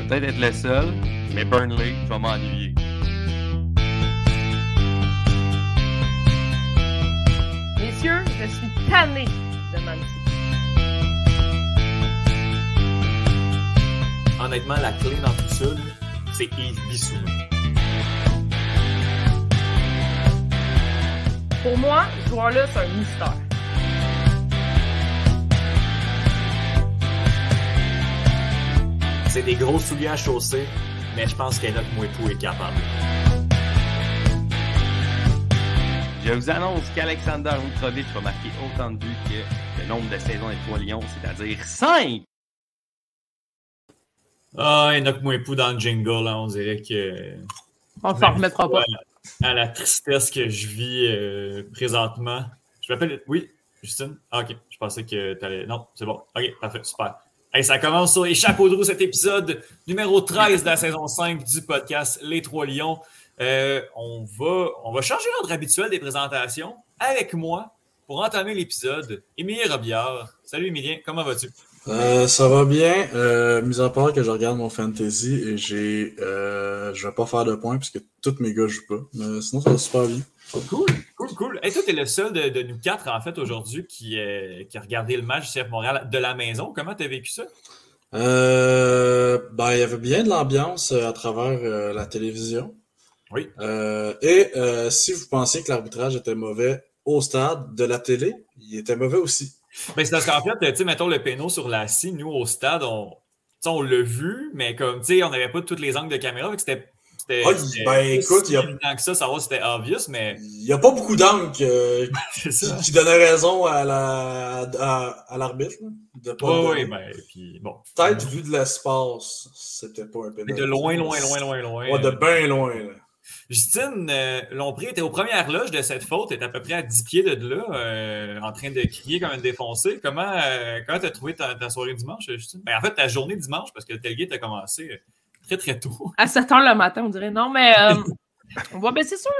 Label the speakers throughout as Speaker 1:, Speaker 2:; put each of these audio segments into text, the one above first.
Speaker 1: Je vais peut-être être le seul, mais Burnley, je vais m'ennuyer.
Speaker 2: Messieurs, je suis tanné de Man City.
Speaker 3: Honnêtement, la clé dans tout ça, c'est Yves Bissouma.
Speaker 2: Pour moi, ce joueur-là, c'est un mystère.
Speaker 3: C'est des gros souliers à chausser, mais je pense qu'Enoch Mouetou est capable.
Speaker 1: Je vous annonce qu'Alexander Mitrovic va marquer autant de buts que le nombre de saisons des Trois Lions, c'est-à-dire 5!
Speaker 3: Ah, Enoch Mouetou dans le jingle, là, on dirait que.
Speaker 2: On s'en remettra pas.
Speaker 3: À la tristesse que je vis euh, présentement. Je m'appelle. Oui, Justine? Ah, ok. Je pensais que tu allais. Non, c'est bon. Ok, parfait, super. Hey, ça commence sur les chapeaux de roue, cet épisode numéro 13 de la saison 5 du podcast Les Trois Lions. Euh, on, va, on va changer l'ordre habituel des présentations avec moi pour entamer l'épisode. Émilien Robillard. Salut Émilien, comment vas-tu?
Speaker 4: Euh, ça va bien, euh, mis à part que je regarde mon fantasy et j'ai, je vais pas faire de points puisque tous mes gars jouent pas. Mais sinon, ça va super bien.
Speaker 3: Cool, cool, cool. Et toi, tu es le seul de, de nous quatre, en fait, aujourd'hui, qui, euh, qui a regardé le match du CF Montréal de la maison. Comment tu as vécu ça?
Speaker 4: Euh, ben, il y avait bien de l'ambiance euh, à travers euh, la télévision.
Speaker 3: Oui.
Speaker 4: Et si vous pensiez que l'arbitrage était mauvais au stade de la télé, il était mauvais aussi.
Speaker 3: Ben, c'est parce qu'en fait, tu sais, mettons le péno sur la scie, nous, au stade, on, on l'a vu, mais comme, tu sais, on n'avait pas tous les angles de caméra, c'était. C'était-
Speaker 4: Ah, ben, écoute, il y a-
Speaker 3: que ça, savoir c'était obvious, mais
Speaker 4: Il n'y a pas beaucoup d'angles euh, qui, qui donnaient raison à la, à, à l'arbitre. de pas
Speaker 3: Oui, ben, puis bon.
Speaker 4: Peut-être vu de l'espace, c'était pas un pénalty.
Speaker 3: de loin, loin, loin, loin, loin.
Speaker 4: Ouais, de bien loin. Là.
Speaker 3: Justine euh, Lompré était aux premières loges de cette faute, était à peu près à 10 pieds de là, euh, en train de crier comme une défoncée. Comment euh, comment t'as trouvé ta, ta soirée dimanche, Justine? Ben, en fait, ta journée dimanche, parce que le tailgate a commencé euh, très, très tôt.
Speaker 2: À 7 h le matin, on dirait. Non, mais. euh, ben, c'est sûr.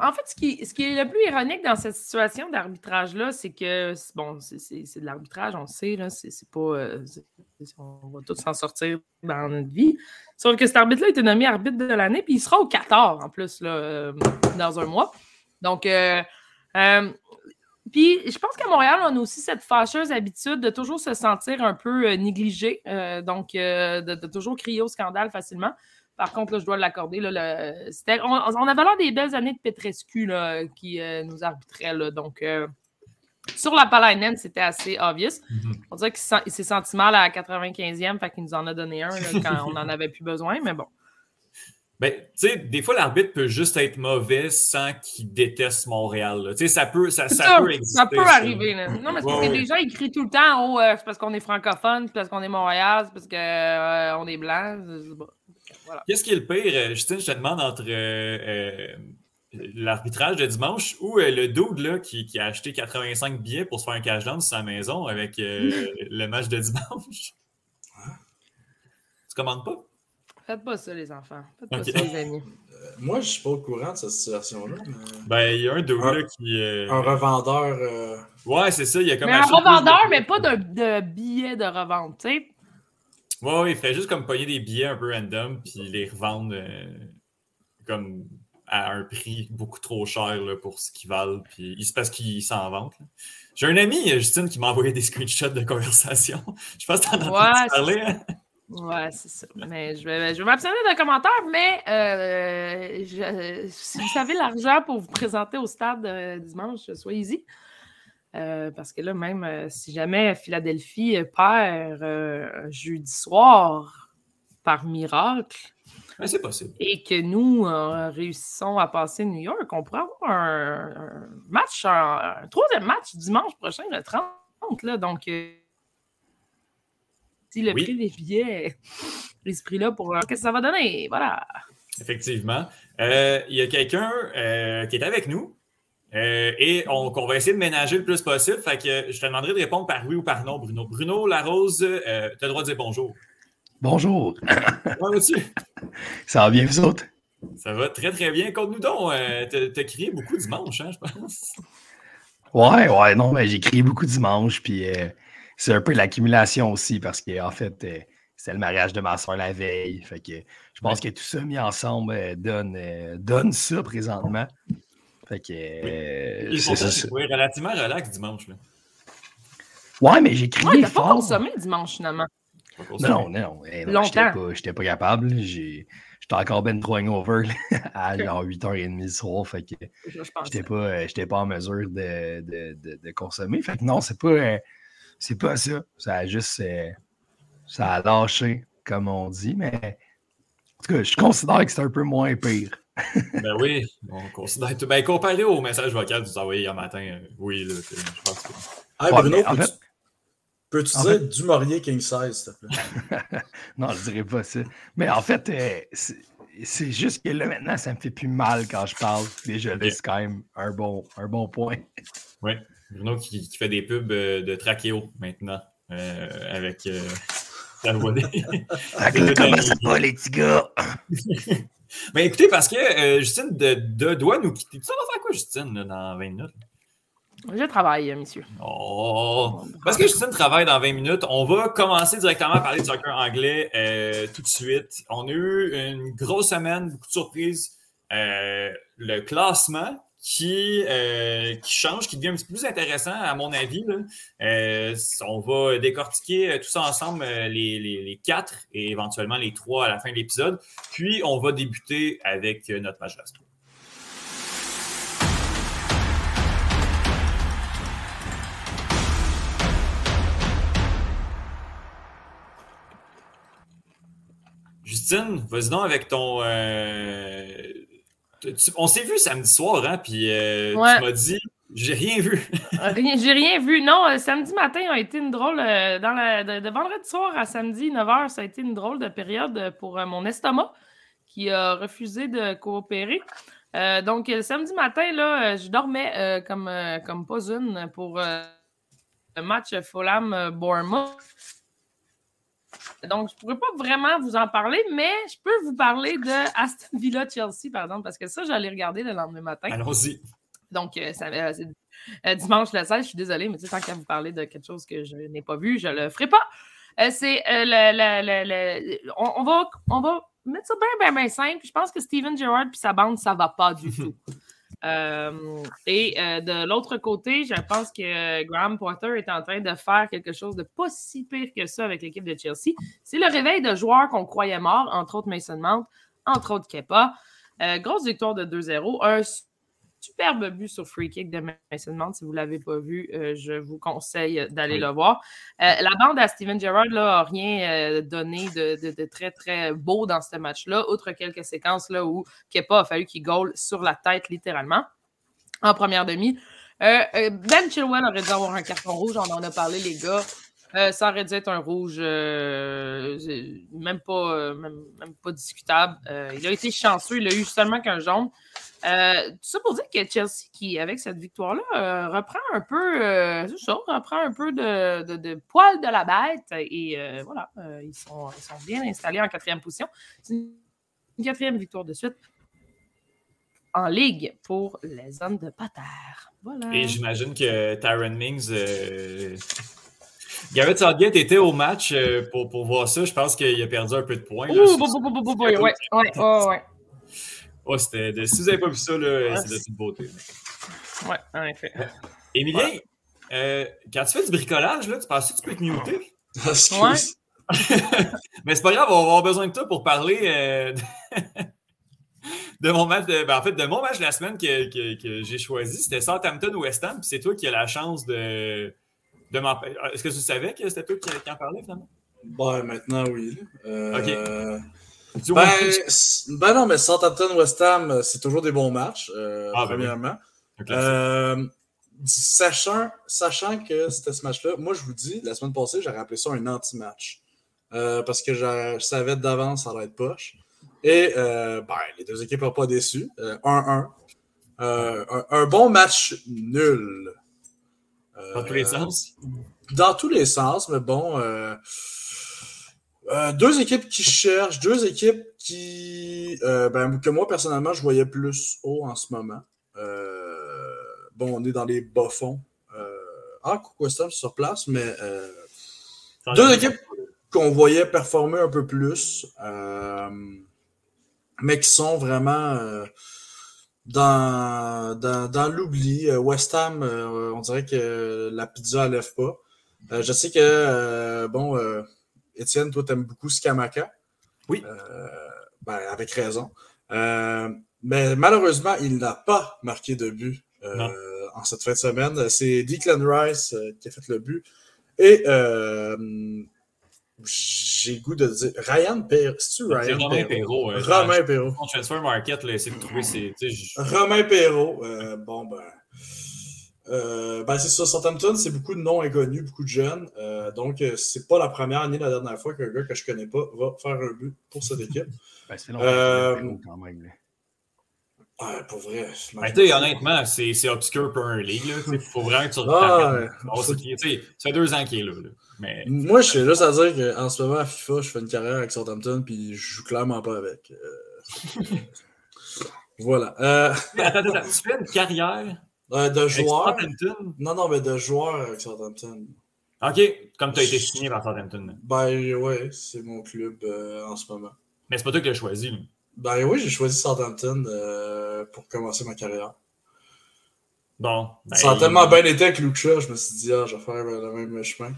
Speaker 2: En fait, ce qui, ce qui est le plus ironique dans cette situation d'arbitrage-là, c'est que, bon, c'est- de l'arbitrage, on le sait, c'est pas. euh, on va tous s'en sortir dans notre vie. Sauf que cet arbitre-là a été nommé arbitre de l'année, puis il sera au 14 en plus, là, euh, dans un mois. Donc, puis je pense qu'à Montréal, on a aussi cette fâcheuse habitude de toujours se sentir un peu euh, négligé, euh, donc euh, de, de toujours crier au scandale facilement. Par contre, là, je dois l'accorder. là, le- c'était- on, on avait l'air des belles années de Petrescu là, qui euh, nous arbitrait. Là, donc, sur la Palainen, c'était assez obvious. On dirait qu'il s'est senti mal à la 95e, fait qu'il nous en a donné un là, quand on n'en avait plus besoin, mais bon.
Speaker 3: Ben, tu sais, des fois, l'arbitre peut juste être mauvais sans qu'il déteste Montréal. Tu sais, ça peut, ça,
Speaker 2: C'est
Speaker 3: ça
Speaker 2: ça,
Speaker 3: peut exister.
Speaker 2: ça peut
Speaker 3: ça.
Speaker 2: arriver. Là. Non, mais c'est parce que les gens, ils crient tout le temps Oh, euh, c'est parce qu'on est francophone, c'est parce qu'on est Montréal, c'est parce qu'on est blanc. Voilà.
Speaker 3: Qu'est-ce qui est le pire, euh, Justine, je te demande entre euh, euh, l'arbitrage de dimanche ou euh, le dude là, qui, qui a acheté 85 billets pour se faire un cash down sur sa maison avec euh, le match de dimanche? Tu commandes pas?
Speaker 2: Faites pas ça, les enfants. Faites pas ça, les amis.
Speaker 4: Moi, je suis pas au courant de cette situation-là. mais
Speaker 3: Ben, il y a un dude
Speaker 4: Un-
Speaker 3: là qui. euh,
Speaker 4: Un revendeur. euh,
Speaker 3: Ouais, c'est ça, il y a comme
Speaker 2: Mais un revendeur,
Speaker 3: de-
Speaker 2: mais pas de billet de revente, tu sais.
Speaker 3: Ouais, ouais, il fait juste comme pogner des billets un peu random puis les revendre euh, comme à un prix beaucoup trop cher là, pour ce qu'ils valent. Puis c'est parce qu'ils s'en vantent. J'ai un ami, euh, Justine, qui m'a envoyé des screenshots de conversation. Je pense que t'en as
Speaker 2: Ouais,
Speaker 3: entendu parler.
Speaker 2: Ouais, c'est ça. Mais je vais, je vais m'abstenir d'un commentaire, mais euh, je- si vous savez l'argent pour vous présenter au stade euh, dimanche, soyez-y. Euh, parce que là, même si jamais Philadelphie perd jeudi soir par miracle
Speaker 3: c'est possible.
Speaker 2: et que nous euh, réussissons à passer New York, on pourrait avoir un, un match, un, un troisième match dimanche prochain, le 30 Là, donc, euh, le
Speaker 3: Oui.
Speaker 2: prix des billets est ce prix-là pour euh, qu'est-ce que ça va donner? Voilà.
Speaker 3: Effectivement. Euh, Il y a quelqu'un euh, qui est avec nous euh, et on, qu'on va essayer de ménager le plus possible. Fait que je te demanderai de répondre par oui ou par non, Bruno. Bruno Larose, euh, tu as le droit de dire bonjour.
Speaker 5: Bonjour.
Speaker 3: Comment vas-tu?
Speaker 5: Ça va bien, vous autres?
Speaker 3: Ça va très très bien. Conte-nous donc. Euh, t'as, t'as crié beaucoup dimanche, hein, je pense.
Speaker 5: Ouais, ouais, non, mais j'ai crié beaucoup dimanche, puis euh, c'est un peu l'accumulation aussi, parce qu'en fait, euh, c'est le mariage de ma soeur la veille. Fait que je pense que tout ça mis ensemble euh, donne, euh, donne ça présentement. Fait que euh,
Speaker 3: relativement relax dimanche. Là.
Speaker 5: Ouais, mais j'ai crié
Speaker 2: Ouais, t'as pas
Speaker 5: fort.
Speaker 2: consommé dimanche finalement.
Speaker 5: Non, non, non. eh non,
Speaker 2: Longtemps.
Speaker 5: J'étais pas, j'étais pas capable. J'ai- J'étais encore ben trop hangover là, à genre 8h30 le soir. Fait que j'étais pas, pas en mesure de, de, de- de consommer. Fait que non, c'est pas, euh, c'est pas ça. Ça a juste, euh, ça a lâché, comme on dit. Mais en tout cas, je considère que c'est un peu moins pire.
Speaker 3: Ben oui, on considère tout. Ben, comparé au message vocal que vous envoyez hier matin, euh, oui, là, je pense que.
Speaker 4: Hey,
Speaker 5: Ouais,
Speaker 4: Bruno, peux-tu
Speaker 5: fait- en
Speaker 4: dire du Maurier King Size, s'il te plaît?
Speaker 5: Non, je dirais pas ça. Mais en fait, euh, c'est juste que là, maintenant, ça me fait plus mal quand je parle. Déjà, là, c'est quand même un bon, un bon point.
Speaker 3: Oui, Bruno qui, qui fait des pubs euh, de Trachéo maintenant euh, avec euh, voix des-
Speaker 5: comment ça va, les petits gars?
Speaker 3: Ben écoutez, parce que euh, Justine de, de- doit nous quitter. Tu sais, on va faire quoi, Justine, là, dans 20 minutes?
Speaker 2: Je travaille, monsieur.
Speaker 3: Oh! Parce que Justine travaille dans 20 minutes, on va commencer directement à parler de soccer anglais euh, tout de suite. On a eu une grosse semaine, beaucoup de surprises. Euh, le classement qui, euh, qui change, qui devient un petit peu plus intéressant, à mon avis. là. Euh, on va décortiquer euh, tout ça ensemble, les, les, quatre et éventuellement les trois à la fin de l'épisode. Puis, on va débuter avec notre match. Justine, vas-y donc avec ton. On s'est vu samedi soir, hein, puis euh,
Speaker 2: Ouais.
Speaker 3: tu m'as dit, j'ai rien vu.
Speaker 2: Rien, j'ai rien vu. Non, euh, samedi matin a été une drôle. euh, dans la, de, de vendredi soir à samedi 9h, ça a été une drôle de période pour mon estomac qui a refusé de coopérer. Donc, samedi matin, là, je dormais comme, comme pas une pour le match Fulham-Bournemouth. Donc, je ne pourrais pas vraiment vous en parler, mais je peux vous parler de Aston Villa-Chelsea, par exemple, parce que ça, j'allais regarder le lendemain matin.
Speaker 3: Allons-y.
Speaker 2: Donc, euh, ça, euh, c'est, euh, dimanche le 16, je suis désolée, mais tu sais, tant qu'à vous parler de quelque chose que je n'ai pas vu, je ne le ferai pas. Euh, c'est le, le- le- le- on, on va, on va mettre ça bien, bien, bien simple. Je pense que Steven Gerrard et sa bande, ça ne va pas du tout. Euh, et euh, de l'autre côté, je pense que Graham Potter est en train de faire quelque chose de pas si pire que ça avec l'équipe de Chelsea. C'est le réveil de joueurs qu'on croyait morts, entre autres Mason Mount, entre autres Kepa. Euh, grosse victoire de 2-0. Un superbe but sur free kick de Mason Mount. Si vous ne l'avez pas vu, euh, je vous conseille d'aller
Speaker 3: Oui.
Speaker 2: le voir. Euh, la bande à Steven Gerrard n'a rien euh, donné de, de- de très, très beau dans ce match-là, outre quelques séquences là, où Kepa a fallu qu'il goal sur la tête, littéralement, en première demi. Ben Chilwell aurait dû avoir un carton rouge, on en a parlé, les gars. Euh, ça aurait dû être un rouge euh, même, pas, euh, même, pas discutable. Il a été chanceux, il a eu seulement qu'un jaune. Tout ça pour dire que Chelsea, qui, avec cette victoire-là, reprend un peu, reprend un peu de, de, poil de la bête. Et voilà, ils, sont, ils sont bien installés en quatrième position. C'est une, quatrième victoire de suite en ligue pour les hommes de Pater. Voilà.
Speaker 3: Et j'imagine que Tyron Mings. Garrett Southgate était au match euh, pour, pour voir ça. Je pense qu'il a perdu un peu de points.
Speaker 2: Ouh, ouais, ouais, ouais, ouais.
Speaker 3: Oh, c'était de- si vous n'avez pas vu ça, là,
Speaker 2: Ouais,
Speaker 3: c'est de toute beauté.
Speaker 2: Ouais, en effet.
Speaker 3: Émilien, euh, quand tu fais du bricolage, là, tu penses que tu peux te muter?
Speaker 4: Excuse.
Speaker 3: Mais c'est pas grave, on va avoir besoin de toi pour parler euh, de... mon match. De... ben, en fait, de mon match de la semaine que, que- que j'ai choisi. C'était Southampton-West Ham. Puis c'est toi qui as la chance de, de parler. Est-ce que tu savais que c'était toi qui, qui en parlais finalement?
Speaker 4: Ben, maintenant, oui. Euh,
Speaker 3: Tu-
Speaker 4: Ben, ben non, mais Southampton West Ham, euh, c'est toujours des bons matchs, euh,
Speaker 3: Ah, ben oui.
Speaker 4: premièrement.
Speaker 3: Un.
Speaker 4: Euh, sachant, sachant que c'était ce match-là, moi je vous dis, la semaine passée, j'aurais appelé ça un anti-match. Euh, parce que je, je savais d'avance ça allait être poche. Et euh, ben, les deux équipes n'ont pas déçu. 1-1. Euh, un, un bon match nul.
Speaker 3: Dans tous les
Speaker 4: Euh,
Speaker 3: sens.
Speaker 4: Dans tous les sens, mais bon. euh, euh, deux équipes qui cherchent, deux équipes qui. euh, ben, que moi, personnellement, je voyais plus haut en ce moment. Euh, bon, on est dans les bas-fonds. Euh, ah, Coucou Stam sur place, mais. deux équipes qu'on voyait performer un peu plus, mais qui sont vraiment dans, dans, dans l'oubli. Euh, West Ham, euh, on dirait que la pizza ne lève pas. Euh, je sais que, euh, bon, Étienne, toi, t'aimes beaucoup Skamaka.
Speaker 3: Oui.
Speaker 4: Ben, avec raison. Mais malheureusement, il n'a pas marqué de but en cette fin de semaine. C'est Declan Rice qui a fait le but. Et euh, j'ai le goût de dire Ryan Perrault. C'est-tu
Speaker 3: C'est
Speaker 4: Ryan
Speaker 3: Romain
Speaker 4: Perrault?
Speaker 3: Perrault. euh,
Speaker 4: Romain Perrault.
Speaker 3: Transfer Market, là, essayer de trouver ses.
Speaker 4: Romain Perrault. euh, bon, ben. euh, ben, c'est ça. Southampton, c'est beaucoup de noms inconnus, beaucoup de jeunes. Euh, donc, c'est pas la première année, la dernière fois qu'un gars que je connais pas va faire un but pour cette équipe.
Speaker 5: Ben, c'est long
Speaker 4: Euh,
Speaker 5: quand même. là.
Speaker 4: Ah, pour vrai.
Speaker 3: Ben, tu sais, honnêtement, c'est c'est obscur Premier League. Il faut vraiment que tu
Speaker 4: Ah,
Speaker 3: regardes.
Speaker 4: ouais.
Speaker 3: Bon, Ça fait deux ans qu'il est là. là. Mais
Speaker 4: Moi, je suis juste à dire qu'en ce moment, à FIFA, je fais une carrière avec Southampton, puis je joue clairement pas avec. Euh, voilà. Euh,
Speaker 3: attends, attends, attends, tu fais une carrière
Speaker 4: euh, de
Speaker 3: avec
Speaker 4: joueur.
Speaker 3: Southampton?
Speaker 4: Non, non, mais de joueur avec Southampton.
Speaker 3: OK, comme tu as été signé par Southampton.
Speaker 4: Ben, ouais, c'est mon club en ce moment.
Speaker 3: Mais c'est pas toi qui l'as choisi. là.
Speaker 4: Ben oui, j'ai choisi Southampton pour commencer ma carrière.
Speaker 3: Bon. ben,
Speaker 4: ça a tellement bien été avec Luke Shaw, je me suis dit, ah, je vais faire le même chemin.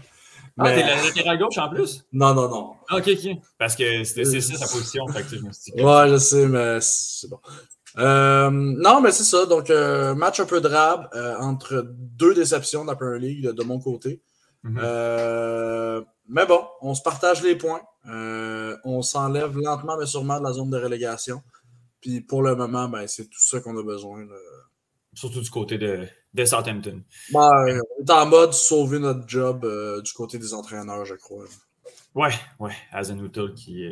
Speaker 3: Ah,
Speaker 4: Mais-
Speaker 3: t'es la latéral gauche en plus?
Speaker 4: Non, non, non.
Speaker 3: Ah, OK, OK. Parce que c'était c'est ça sa position. Fait que, tu sais, je me suis dit que-
Speaker 4: Ouais, je sais, mais c'est bon. Euh, non, mais c'est ça. Donc, euh, match un peu drabe euh, entre deux déceptions de la Premier League de, mon côté.
Speaker 3: Mhm.
Speaker 4: Euh, mais bon, on se partage les points. Euh, on s'enlève lentement, mais sûrement de la zone de relégation. Puis pour le moment, ben, c'est tout ça qu'on a besoin. là.
Speaker 3: Surtout du côté de, de Southampton.
Speaker 4: Ben, on est en mode sauver notre job euh, du côté des entraîneurs, je crois.
Speaker 3: Ouais, ouais. Hazenutel qui, euh,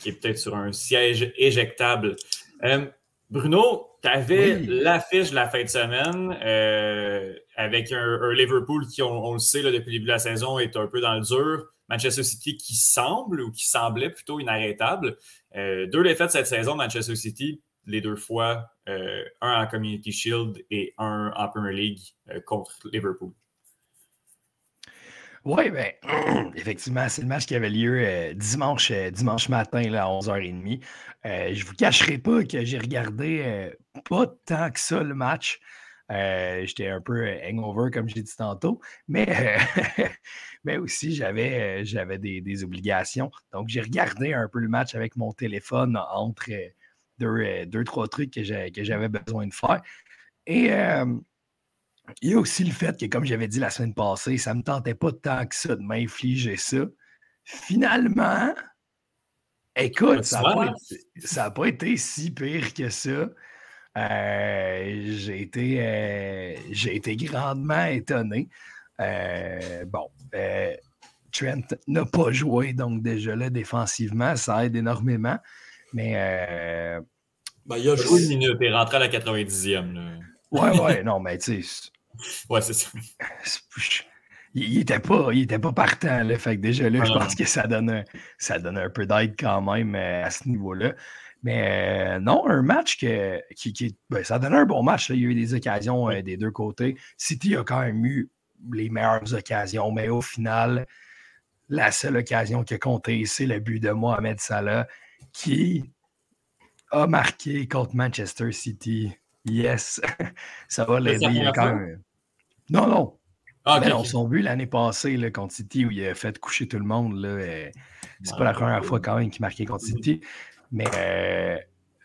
Speaker 3: qui est peut-être sur un siège éjectable. Euh, Bruno, tu avais
Speaker 5: Oui.
Speaker 3: l'affiche de la fin de semaine euh, avec un, un Liverpool qui, on, on le sait là, depuis le début de la saison, est un peu dans le dur. Manchester City qui semble ou qui semblait plutôt inarrêtable. Euh, deux défaites cette saison, Manchester City, les deux fois, euh, un en Community Shield et un en Premier League euh, contre Liverpool.
Speaker 5: Oui, ben, effectivement, c'est le match qui avait lieu euh, dimanche, dimanche matin à 11h30. Euh, je ne vous cacherai pas que j'ai regardé pas tant que ça le match. J'étais un peu hangover, comme j'ai dit tantôt, mais, mais aussi j'avais des, obligations. Donc, j'ai regardé un peu le match avec mon téléphone entre deux, euh, deux, trois trucs que j'avais besoin de faire. Et euh, il y a aussi le fait que, comme j'avais dit la semaine passée, ça ne me tentait pas tant que ça de m'infliger ça. Finalement, écoute, ça n'a pas, été- pas si pire que ça. Euh, j'ai été, euh, j'ai été grandement étonné. Euh, bon, Trent n'a pas joué, donc déjà là, défensivement, ça aide énormément. Mais euh,
Speaker 4: Ben, il y a
Speaker 3: Joué une minute et rentré à la 90e. là.
Speaker 5: ouais, ouais, non, mais tu sais,
Speaker 3: Ouais, c'est ça.
Speaker 5: c'est- il, il était pas, il était pas partant. Là, fait que déjà là,
Speaker 3: Ah
Speaker 5: je
Speaker 3: non,
Speaker 5: pense que ça donne un, ça donne un peu d'aide quand même euh, à ce niveau-là. Mais euh, non, un match que, qui, qui ben, ça donne un bon match. là. Il y a eu des occasions euh, des deux côtés. City a quand même eu les meilleures occasions, mais au final, la seule occasion qui a compté, c'est le but de Mohamed Salah qui a marqué contre Manchester City. Yes, ça va l'aider. Quand même- Non, non,
Speaker 3: Ah,
Speaker 5: ben
Speaker 3: ok.
Speaker 5: son but l'année passée là, contre City où il a fait coucher tout le monde, euh, c'est pas la première fois quand même qu'il marquait contre City. Mais euh,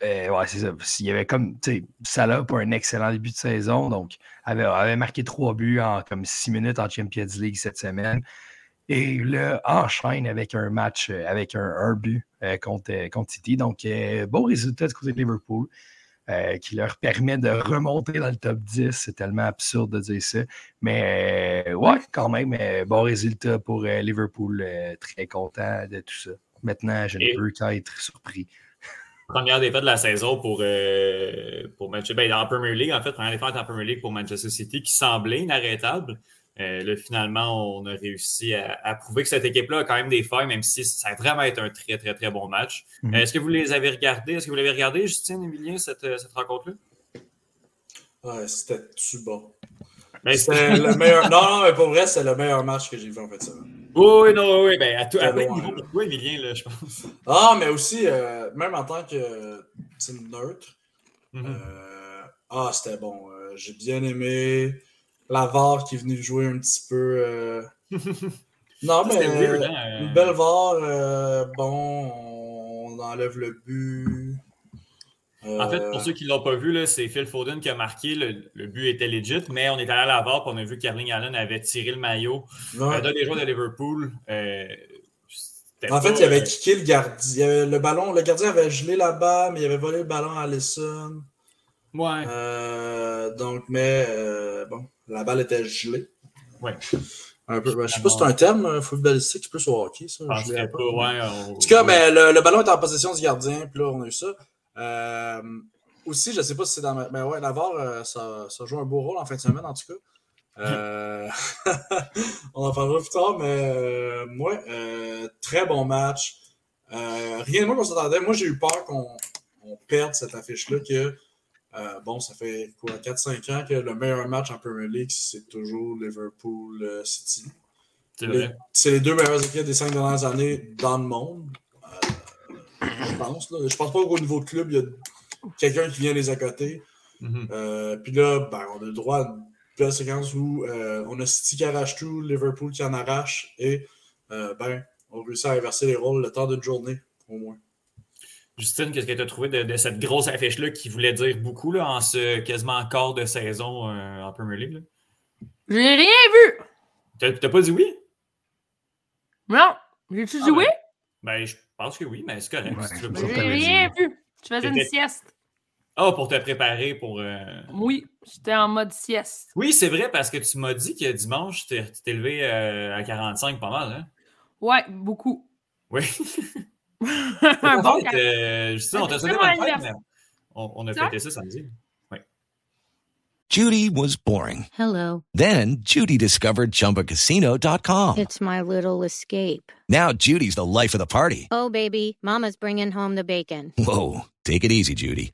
Speaker 5: euh, ouais, c'est ça. Il y avait comme, tu sais, Salah pour un excellent début de saison, donc avait, avait marqué trois buts en comme six minutes en Champions League cette semaine. Et là, enchaîne avec un match, euh, avec un, un but euh, contre, euh, contre City. Donc, bon résultat du côté de Liverpool. euh, qui leur permet de remonter dans le top 10. C'est tellement absurde de dire ça. Mais euh, ouais, quand même, euh, bon résultat pour Liverpool. très content de tout ça. Maintenant, je ne peux qu'être surpris.
Speaker 3: Première défaite de la saison pour, pour Manchester. Ben, la Premier League, en fait, première défaite en Premier League pour Manchester City qui semblait inarrêtable. Euh, là, finalement, on a réussi à, prouver que cette équipe-là a quand même des failles, même si ça a vraiment été un très, très, très bon match. Mhm. Est-ce que vous les avez regardés? Est-ce que vous l'avez regardé, Justine, Emilien, cette, euh, cette rencontre-là?
Speaker 4: Ouais, c'était-tu bon? C'était le meilleur. Non, non, mais pour vrai, c'est le meilleur match que j'ai vu en fait ça.
Speaker 3: Oui, non, oui, ben à, tout, à niveau pour toi, Emilien, là, je pense.
Speaker 4: Ah, mais aussi, euh, même en tant que neutre, mhm. ah, c'était bon. j'ai bien aimé la VAR qui est venue jouer un petit peu. Euh, non, mais hein, une belle VAR. Euh, bon, on enlève le but.
Speaker 3: En fait, pour euh, ceux qui ne l'ont pas vu, c'est Phil Foden qui a marqué. Le, but était legit, mais on est allé à la VAR et on a vu qu'Erling Allen avait tiré le maillot ouais. d'un des joueurs de Liverpool.
Speaker 4: en fait, il avait kické le gardien. Le ballon, le gardien avait gelé là-bas, mais il avait volé le ballon à Allison.
Speaker 3: Ouais.
Speaker 4: donc, mais bon, la balle était gelée.
Speaker 3: Ouais.
Speaker 4: Un peu, je sais pas si c'est un terme euh, footballistique, plus au hockey, ça.
Speaker 3: Je pas, ouais,
Speaker 4: En tout cas, ben, le, ballon est en possession du gardien, puis là, on a eu ça. Euh, aussi, je ne sais pas si c'est dans ma... Mais ouais, la euh, ça, ça, joue un beau rôle en fin de semaine, en tout cas. on en parlera plus tard, mais moi, très bon match. rien de moins qu'on s'attendait. Moi, j'ai eu peur qu'on perde cette affiche-là, que euh, bon, ça fait quoi, 4-5 ans que le meilleur match en Premier League, c'est toujours Liverpool-City. Euh, c'est les deux meilleures équipes des cinq dernières années dans le monde. Euh, je pense. Là. Je pense pas qu'au niveau de club, il y a quelqu'un qui vient les côté. Mm-hmm. Puis là, ben, on a le droit à une belle séquence où on a City qui arrache tout, Liverpool qui en arrache, et ben, on réussit à inverser les rôles le temps d'une journée, au moins.
Speaker 3: Justine, qu'est-ce que tu as trouvé de, cette grosse affiche-là qui voulait dire beaucoup là, en ce quasiment quart de saison euh, en Premier League?
Speaker 2: J'ai rien vu!
Speaker 3: T'as pas dit oui?
Speaker 2: Non. J'ai-tu ah, joué?
Speaker 3: Ben, ben, je pense que oui, mais c'est correct.
Speaker 2: J'ai rien vu. Je faisais une sieste.
Speaker 3: Ah, oh, pour te préparer pour. Euh,
Speaker 2: oui, j'étais en mode sieste.
Speaker 3: Oui, c'est vrai, parce que tu m'as dit que dimanche, tu t'es levé euh, à 45 pas mal, hein?
Speaker 2: Ouais, beaucoup.
Speaker 3: Oui. un bon euh, on t'a souhaité bonne fête, mais on, on a fêté ça samedi.
Speaker 6: Judy was boring.
Speaker 7: Hello.
Speaker 6: Then Judy discovered ChumbaCasino.com.
Speaker 7: It's my little escape.
Speaker 6: Now Judy's the life of the party.
Speaker 7: Oh, baby, mama's bringing home the bacon.
Speaker 6: Whoa, take it easy, Judy.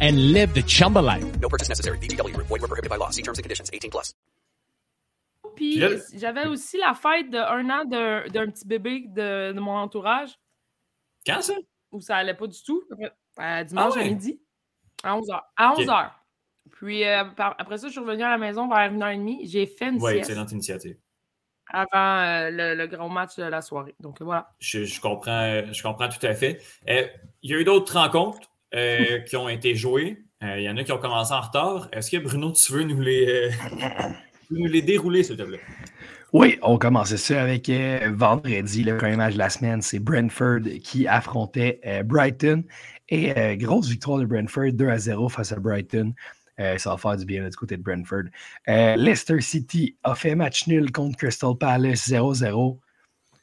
Speaker 8: and live the Chumba life.
Speaker 6: No purchase necessary. BGW. Void were prohibited by law. See terms and conditions 18 plus.
Speaker 2: Puis j'avais aussi la fête de un an d'un petit bébé de, de, mon entourage.
Speaker 3: Quand ça?
Speaker 2: Où ça allait pas du tout. Euh, dimanche ah ouais. à midi. À 11h. À 11h. Puis euh, après ça, je suis revenu à la maison vers 1h30. J'ai fait une
Speaker 3: Oui, excellente initiative.
Speaker 2: Avant euh, le, le, grand match de la soirée. Donc voilà.
Speaker 3: Je, je comprends, je comprends tout à fait. Euh, il y a eu d'autres rencontres? Qui ont été jouées. Il y en a qui ont commencé en retard. Est-ce que Bruno, tu veux nous les, nous les dérouler, s'il te plaît?
Speaker 5: Oui, on commençait ça avec vendredi, le premier match de la semaine. C'est Brentford qui affrontait Brighton. Et euh, grosse victoire de Brentford, 2 à 0 face à Brighton. Euh, ça va faire du bien du côté de Brentford. Euh, Leicester City a fait match nul contre Crystal Palace 0-0.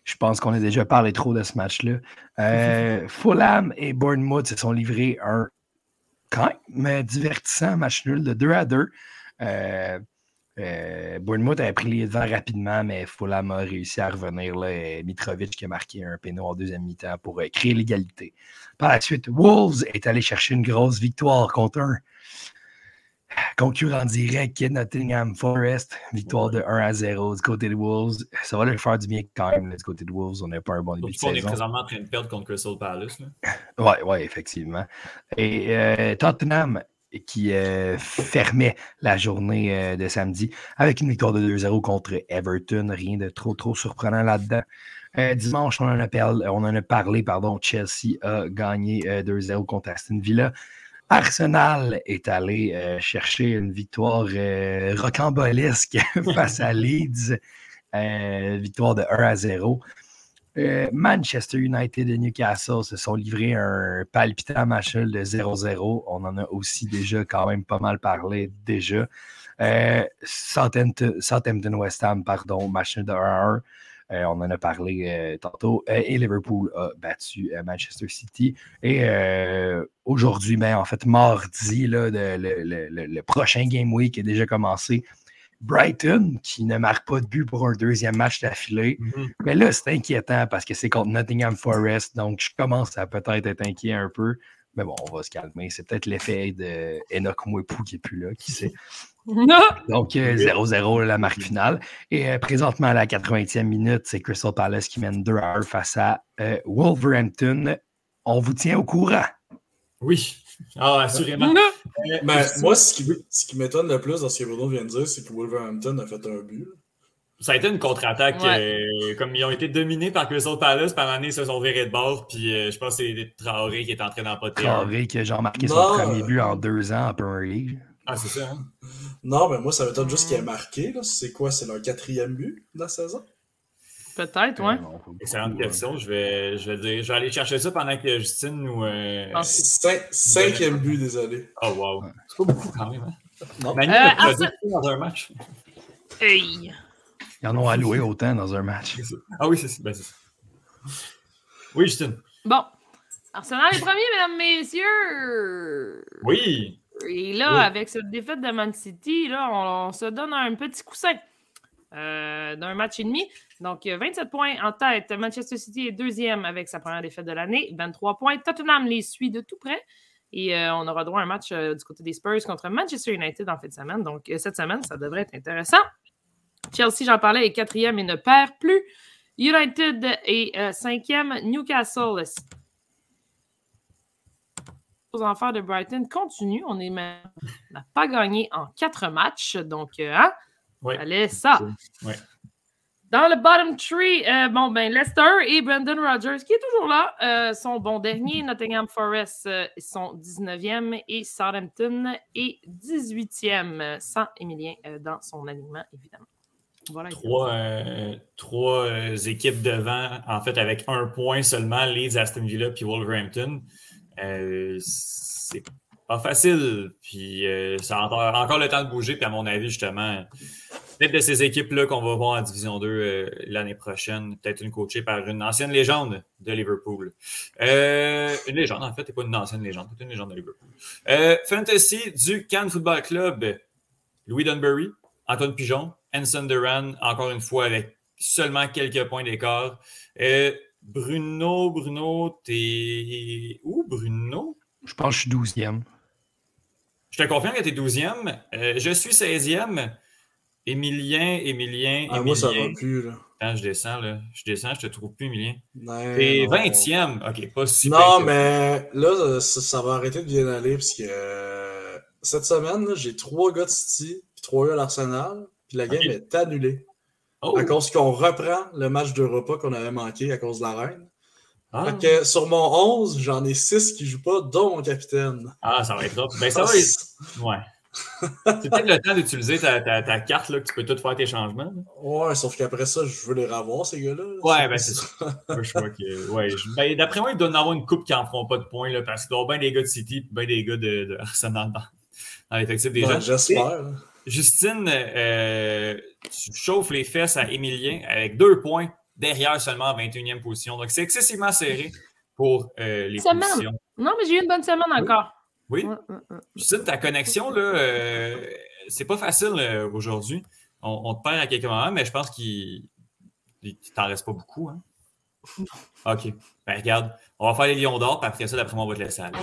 Speaker 5: Je pense qu'on a déjà parlé trop de ce match-là. Fulham et Bournemouth se sont livrés un quand même divertissant match nul de 2 à 2. Bournemouth a pris les devants rapidement, mais Fulham a réussi à revenir. Là, Mitrovic qui a marqué un péno en deuxième mi-temps pour créer l'égalité. Par la suite, Wolves est allé chercher une grosse victoire contre un concurrent direct, Nottingham Forest, victoire de 1 à 0 du côté des Wolves. Ça va leur faire du bien quand même du côté des Wolves. On n'a pas un bon début de
Speaker 3: on est
Speaker 5: saison.
Speaker 3: présentement en train de perdre contre Crystal Palace.
Speaker 5: Oui, ouais, effectivement. Et euh, Tottenham qui euh, fermait la journée euh, de samedi avec une victoire de 2-0 contre Everton. Rien de trop, trop surprenant là-dedans. Euh, dimanche, on en, a parlé, on en a parlé, pardon, Chelsea a gagné euh, 2-0 contre Aston Villa. Arsenal est allé euh, chercher une victoire euh, rocambolesque face à Leeds. Euh, victoire de 1 à 0. Euh, Manchester United et Newcastle se sont livrés un palpitant match de 0-0. On en a aussi déjà quand même pas mal parlé déjà. Southampton, West Ham, pardon, match de 1-1. Euh, on en a parlé euh, tantôt. Euh, et Liverpool a battu Manchester City. Et aujourd'hui, ben, en fait, mardi, là, de- le, le- le- le prochain Game Week est déjà commencé. Brighton, qui ne marque pas de but pour un deuxième match d'affilée. Mais là, c'est inquiétant parce que c'est contre Nottingham Forest. Donc, je commence à peut-être être inquiet un peu. Mais bon, on va se calmer. C'est peut-être l'effet de Enoch Mwepu qui n'est plus là, qui sait. Donc, euh, 0-0 la marque finale. Et euh, présentement, à la 80e minute, c'est Crystal Palace qui mène 2 à 1 face à euh, Wolverhampton. On vous tient au courant.
Speaker 3: Oui. Ah, assurément. Euh,
Speaker 4: Ben, moi, ce qui, ce qui m'étonne le plus dans ce que Bruno vient de dire, c'est que Wolverhampton a fait un but.
Speaker 3: Ça a été une contre-attaque.
Speaker 2: Ouais.
Speaker 3: euh, comme ils ont été dominés par Crystal Palace, par l'année, ils se sont virés de bord. Puis euh, je pense que c'est Traoré qui est en train d'empoter.
Speaker 5: Traoré qui a genre marqué son premier but en deux ans en Premier League.
Speaker 3: Ah, c'est ça, hein?
Speaker 4: Non, mais moi, ça m'étonne juste qu'il ait marqué. là. C'est quoi? C'est leur quatrième but de la saison?
Speaker 2: Peut-être, ouais.
Speaker 5: Euh,
Speaker 3: Excellente question. Je vais, je, vais dire, je vais aller chercher ça pendant que Justine nous. euh,
Speaker 2: Ah.
Speaker 4: Cin- cinquième but, désolé.
Speaker 3: Oh, wow. C'est pas beaucoup quand même. Hein?
Speaker 4: Non.
Speaker 3: Manu,
Speaker 2: Euh,
Speaker 3: dit ça dans un match?
Speaker 2: Hey.
Speaker 5: Ils en ont alloué autant dans un match.
Speaker 3: Ah oui, c'est ça. Ben, c'est ça. Oui, Justine.
Speaker 2: Bon. Arsenal est premier, mesdames, messieurs.
Speaker 3: Oui.
Speaker 2: Et là,
Speaker 3: Oui.
Speaker 2: avec cette défaite de Man City, là, on, on se donne un petit coussin euh, d'un match et demi. Donc, euh, 27 points en tête. Manchester City est deuxième avec sa première défaite de l'année. 23 points. Tottenham les suit de tout près. Et euh, on aura droit à un match euh, du côté des Spurs contre Manchester United en fin de semaine. Donc, euh, cette semaine, ça devrait être intéressant. Chelsea, j'en parlais, est quatrième et ne perd plus. United est euh, cinquième. Newcastle aux enfers de Brighton continue. On n'a pas gagné en quatre matchs. Donc, euh, hein?
Speaker 3: Oui.
Speaker 2: Allez, ça. Dans le bottom three, euh, bon, ben, Leicester et Brendan Rodgers, qui est toujours là, euh, sont bons derniers. Nottingham Forest euh, sont 19e et Southampton est 18e, sans Emilien dans son alignement, évidemment. Voilà.
Speaker 3: Trois, euh, trois euh, équipes devant, en fait, avec un point seulement, Leeds, Aston Villa puis Wolverhampton. Euh, c'est pas facile. Puis euh, ça a encore, le temps de bouger. Puis à mon avis, justement, peut-être de ces équipes-là qu'on va voir en Division 2 euh, l'année prochaine, peut-être une coachée par une ancienne légende de Liverpool. Euh, une légende, en fait, et pas une ancienne légende, c'est une légende de Liverpool. Euh, Fantasy du Cannes Football Club, Louis Dunbury, Antoine Pigeon, Anson Duran, encore une fois avec seulement quelques points d'écart. Bruno, Bruno, t'es où, Bruno?
Speaker 5: Je pense que je suis 12e.
Speaker 3: Je te confirme que t'es 12e. Euh, je suis 16e. Émilien, Émilien,
Speaker 4: Ah, moi, ça va
Speaker 3: Émilien.
Speaker 4: plus. Là.
Speaker 3: Attends, je descends, là. Je descends, je te trouve plus, Émilien.
Speaker 4: Non,
Speaker 3: T'es
Speaker 4: non.
Speaker 3: 20e. OK, pas si
Speaker 4: Non, mais là, ça, ça va arrêter de bien aller parce que euh, cette semaine, j'ai trois gars de City puis trois gars d'Arsenal. Puis la game est annulée.
Speaker 3: Oh!
Speaker 4: À cause qu'on reprend le match d'Europa qu'on avait manqué à cause de la reine.
Speaker 3: Ah.
Speaker 4: Fait que sur mon 11, j'en ai 6 qui jouent pas, dont mon capitaine.
Speaker 3: Ah, ça va être top. Ben, ça va être... Ouais. C'est peut-être le temps d'utiliser ta, ta, ta carte, là, que tu peux tout faire tes changements. là.
Speaker 4: Ouais, sauf qu'après ça, je veux les revoir, ces gars-là. là.
Speaker 3: Ouais, ben c'est ça. Je que- ouais, je- ben, D'après moi, il doit y en avoir une coupe qui n'en feront pas de points, là, parce qu'il doit y avoir bien des gars de City et bien des gars de, de Arsenal dans, dans l'effectif des
Speaker 4: Ouais,
Speaker 3: gens.
Speaker 4: J'espère.
Speaker 3: Justine, euh, tu chauffes les fesses à Émilien avec deux points derrière seulement en 21e position. Donc, c'est excessivement serré pour euh, les
Speaker 2: Semaine.
Speaker 3: positions.
Speaker 2: Non, mais j'ai eu une bonne semaine encore.
Speaker 3: Oui. Justine, ta connexion, là, euh, c'est pas facile euh, aujourd'hui. On, on te perd à quelques moments, mais je pense qu'il il t'en reste pas beaucoup. Hein? OK. Ben, regarde, on va faire les lions d'or, puis après ça, d'après moi, on va te laisser aller.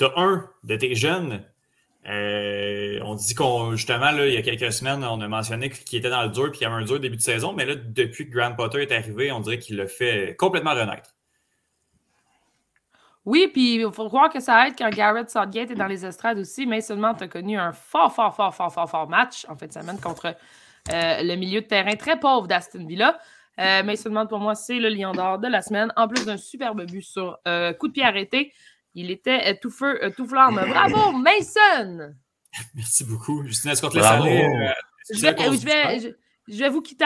Speaker 3: Tu as un de tes jeunes. euh, on dit qu'on, justement, là, il y a quelques semaines, on a mentionné qu'il était dans le dur et qu'il y avait un dur début de saison, mais là, depuis que Graham Potter est arrivé, on dirait qu'il l'a fait complètement renaître.
Speaker 2: Oui, puis il faut croire que ça aide quand Garrett Southgate est dans les estrades aussi, mais seulement tu as connu un fort, fort, fort, fort, fort, fort match en fin de semaine contre euh, le milieu de terrain très pauvre d'Aston Villa. Euh, mais seulement pour moi, c'est le lion d'or de la semaine, en plus d'un superbe but sur coup de pied arrêté. Il était euh, tout feu, euh, tout flamme. Bravo, Mason!
Speaker 3: Merci beaucoup. Justine, est-ce qu'on te laisse aller? euh,
Speaker 2: Je vais,
Speaker 3: veux qu'on
Speaker 2: euh,
Speaker 3: se
Speaker 2: je vais,
Speaker 3: dise?
Speaker 2: je, je vais vous quitter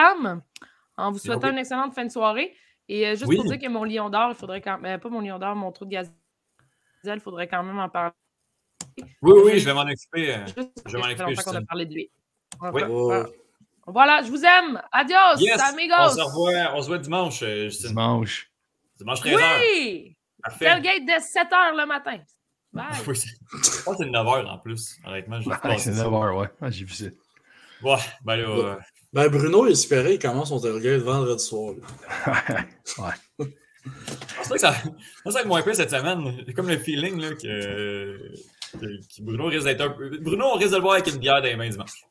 Speaker 2: en vous souhaitant une excellente fin de soirée. Et euh, juste
Speaker 3: Oui.
Speaker 2: pour dire que mon lion d'or, il faudrait quand même. Pas mon lion d'or, mon trou de gazelle, il faudrait quand même en parler.
Speaker 3: Oui, oui, je vais m'en occuper.
Speaker 2: Juste
Speaker 3: Je vais m'en occuper,
Speaker 2: qu'on a parlé de lui.
Speaker 3: Oui.
Speaker 2: Voilà. Voilà, je vous aime. Adios,
Speaker 3: Yes!
Speaker 2: amigos.
Speaker 3: On se revoit, on se voit dimanche, Justine.
Speaker 5: Dimanche.
Speaker 3: Dimanche 13h.
Speaker 2: Oui!
Speaker 3: Parfait.
Speaker 2: Tailgate dès 7 h le matin. Bye.
Speaker 3: Oui, c'est- je pense que c'est 9h en plus. Honnêtement, je
Speaker 5: Ouais, c'est 9 heures, ouais. Ah, J'ai vu ça.
Speaker 3: Ouais, ben là, euh,
Speaker 4: Ben, Bruno espérait, il commence son tailgate vendredi soir.
Speaker 5: ouais.
Speaker 3: c'est vrai que ça, ça va moins peu cette semaine. J'ai comme le feeling là, que, que- que Bruno risque d'être un peu. Bruno, on risque de le voir avec une bière dans les mains dimanche.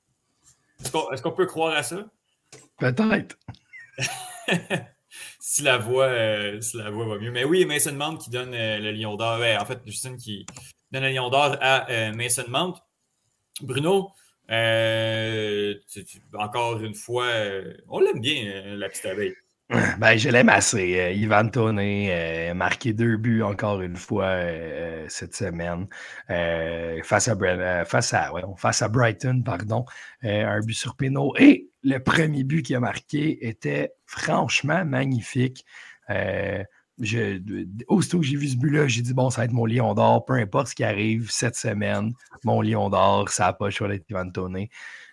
Speaker 3: Est-ce qu'on est-ce qu'on peut croire à ça?
Speaker 5: Peut-être.
Speaker 3: si, la voix, euh, si la voix va mieux. Mais oui, Mason Mount qui donne euh, le lion d'or. En fait, Justine qui donne le lion d'or à euh, Mason Mount. Bruno, encore une fois, on l'aime bien, la petite abeille.
Speaker 5: Ben, je l'aime assez. Ivan Toney a marqué deux buts encore une fois cette semaine face, à face, à, ouais, face à Brighton, pardon. Un but sur péno. Et le premier but qu'il a marqué était franchement magnifique. Euh, aussitôt que j'ai vu ce but-là, j'ai dit bon, ça va être mon lion d'or, peu importe ce qui arrive cette semaine, mon lion d'or, ça n'a pas le choix d'être Ivan.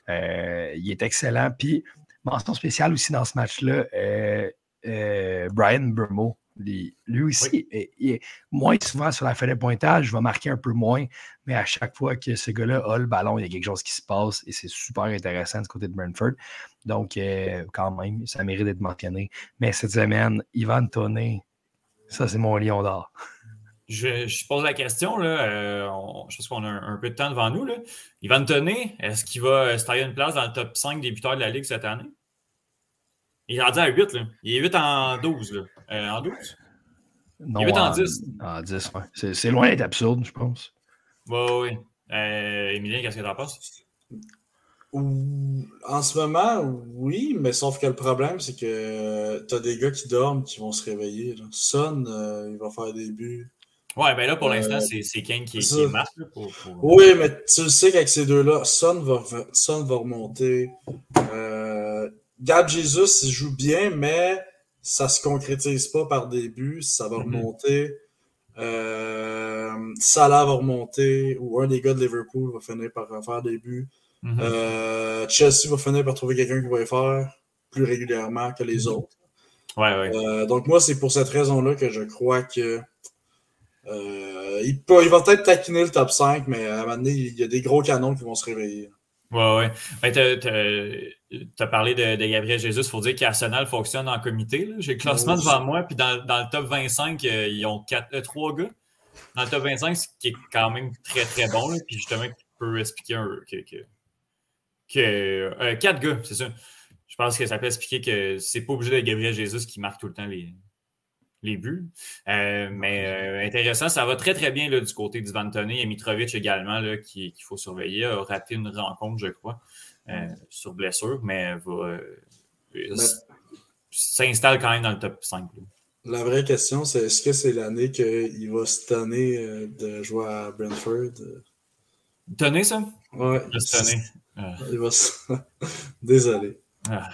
Speaker 5: Euh, il est excellent. Puis, mention spéciale aussi dans ce match-là, euh, Brian Burmo. Lui, aussi, est- il est moins souvent sur la de pointage, va marquer un peu moins, mais à chaque fois que ce gars-là a le ballon, il y a quelque chose qui se passe et c'est super intéressant du côté de Brentford. Donc, euh, quand même, ça mérite d'être mentionné. Mais cette semaine, Ivan Toney, ça, c'est mon lion d'or.
Speaker 3: Je, je pose la question, là, euh, on- je pense qu'on a un, un peu de temps devant nous. Là. Ivan Toney, est-ce qu'il va euh, se tailler une place dans le top 5 des buteurs de la Ligue cette année? Il est rendu à 8. Là. Il est 8 en 12. Là. Euh, en 12?
Speaker 5: Non,
Speaker 3: Il est en 10.
Speaker 5: En 10, ouais. C'est c'est loin d'être absurde, je pense.
Speaker 3: Oui, oui. Euh, Emilien, qu'est-ce que t'en penses?
Speaker 4: En ce moment, oui, mais sauf que le problème, c'est que tu as des gars qui dorment qui vont se réveiller. là. Son, euh, il va faire des buts.
Speaker 3: Ouais, ben là, pour
Speaker 4: Euh,
Speaker 3: l'instant, c'est c'est Kane qui, qui marque. pour-
Speaker 4: Oui, mais tu le sais qu'avec ces deux-là, Son va, Son va remonter. Euh, Gab Jesus, il joue bien, mais ça se concrétise pas par des buts. Ça va
Speaker 3: Mhm.
Speaker 4: remonter. Euh, Salah va remonter, ou un des gars de Liverpool va finir par faire des buts.
Speaker 3: Mhm.
Speaker 4: Euh, Chelsea va finir par trouver quelqu'un qui va les faire plus régulièrement que les autres.
Speaker 3: Ouais, ouais.
Speaker 4: Euh, donc moi, c'est pour cette raison-là que je crois que il, peut- il va peut-être taquiner le top 5, mais à un moment donné, il y a des gros canons qui vont se réveiller.
Speaker 3: Ouais, ouais. Ben, t'as- t'as- t'as parlé de, de Gabriel Jesus. Il faut dire qu'Arsenal fonctionne en comité. J'ai le classement devant moi, puis dans, dans le top 25, euh, ils ont quatre, euh, trois gars. Dans le top 25, ce qui est quand même très, très bon. là, puis justement, qui peut expliquer un, que, que, que- euh, quatre gars, c'est ça. Je pense que ça peut expliquer que c'est pas obligé d'être Gabriel Jesus qui marque tout le temps les, les buts. Euh, mais euh, intéressant, ça va très très bien là, du côté d'Ivan Toney et Mitrovic également, là, qui- qu'il faut surveiller. A raté une rencontre, je crois, euh, sur blessure, mais va s'installe quand même dans le top 5. là.
Speaker 4: La vraie question, c'est est-ce que c'est l'année qu'il va se tanner de jouer à Brentford?
Speaker 3: Toney, ça?
Speaker 4: Ouais.
Speaker 3: Juste Toney. Ah.
Speaker 4: Il va se... Désolé.
Speaker 3: Ah.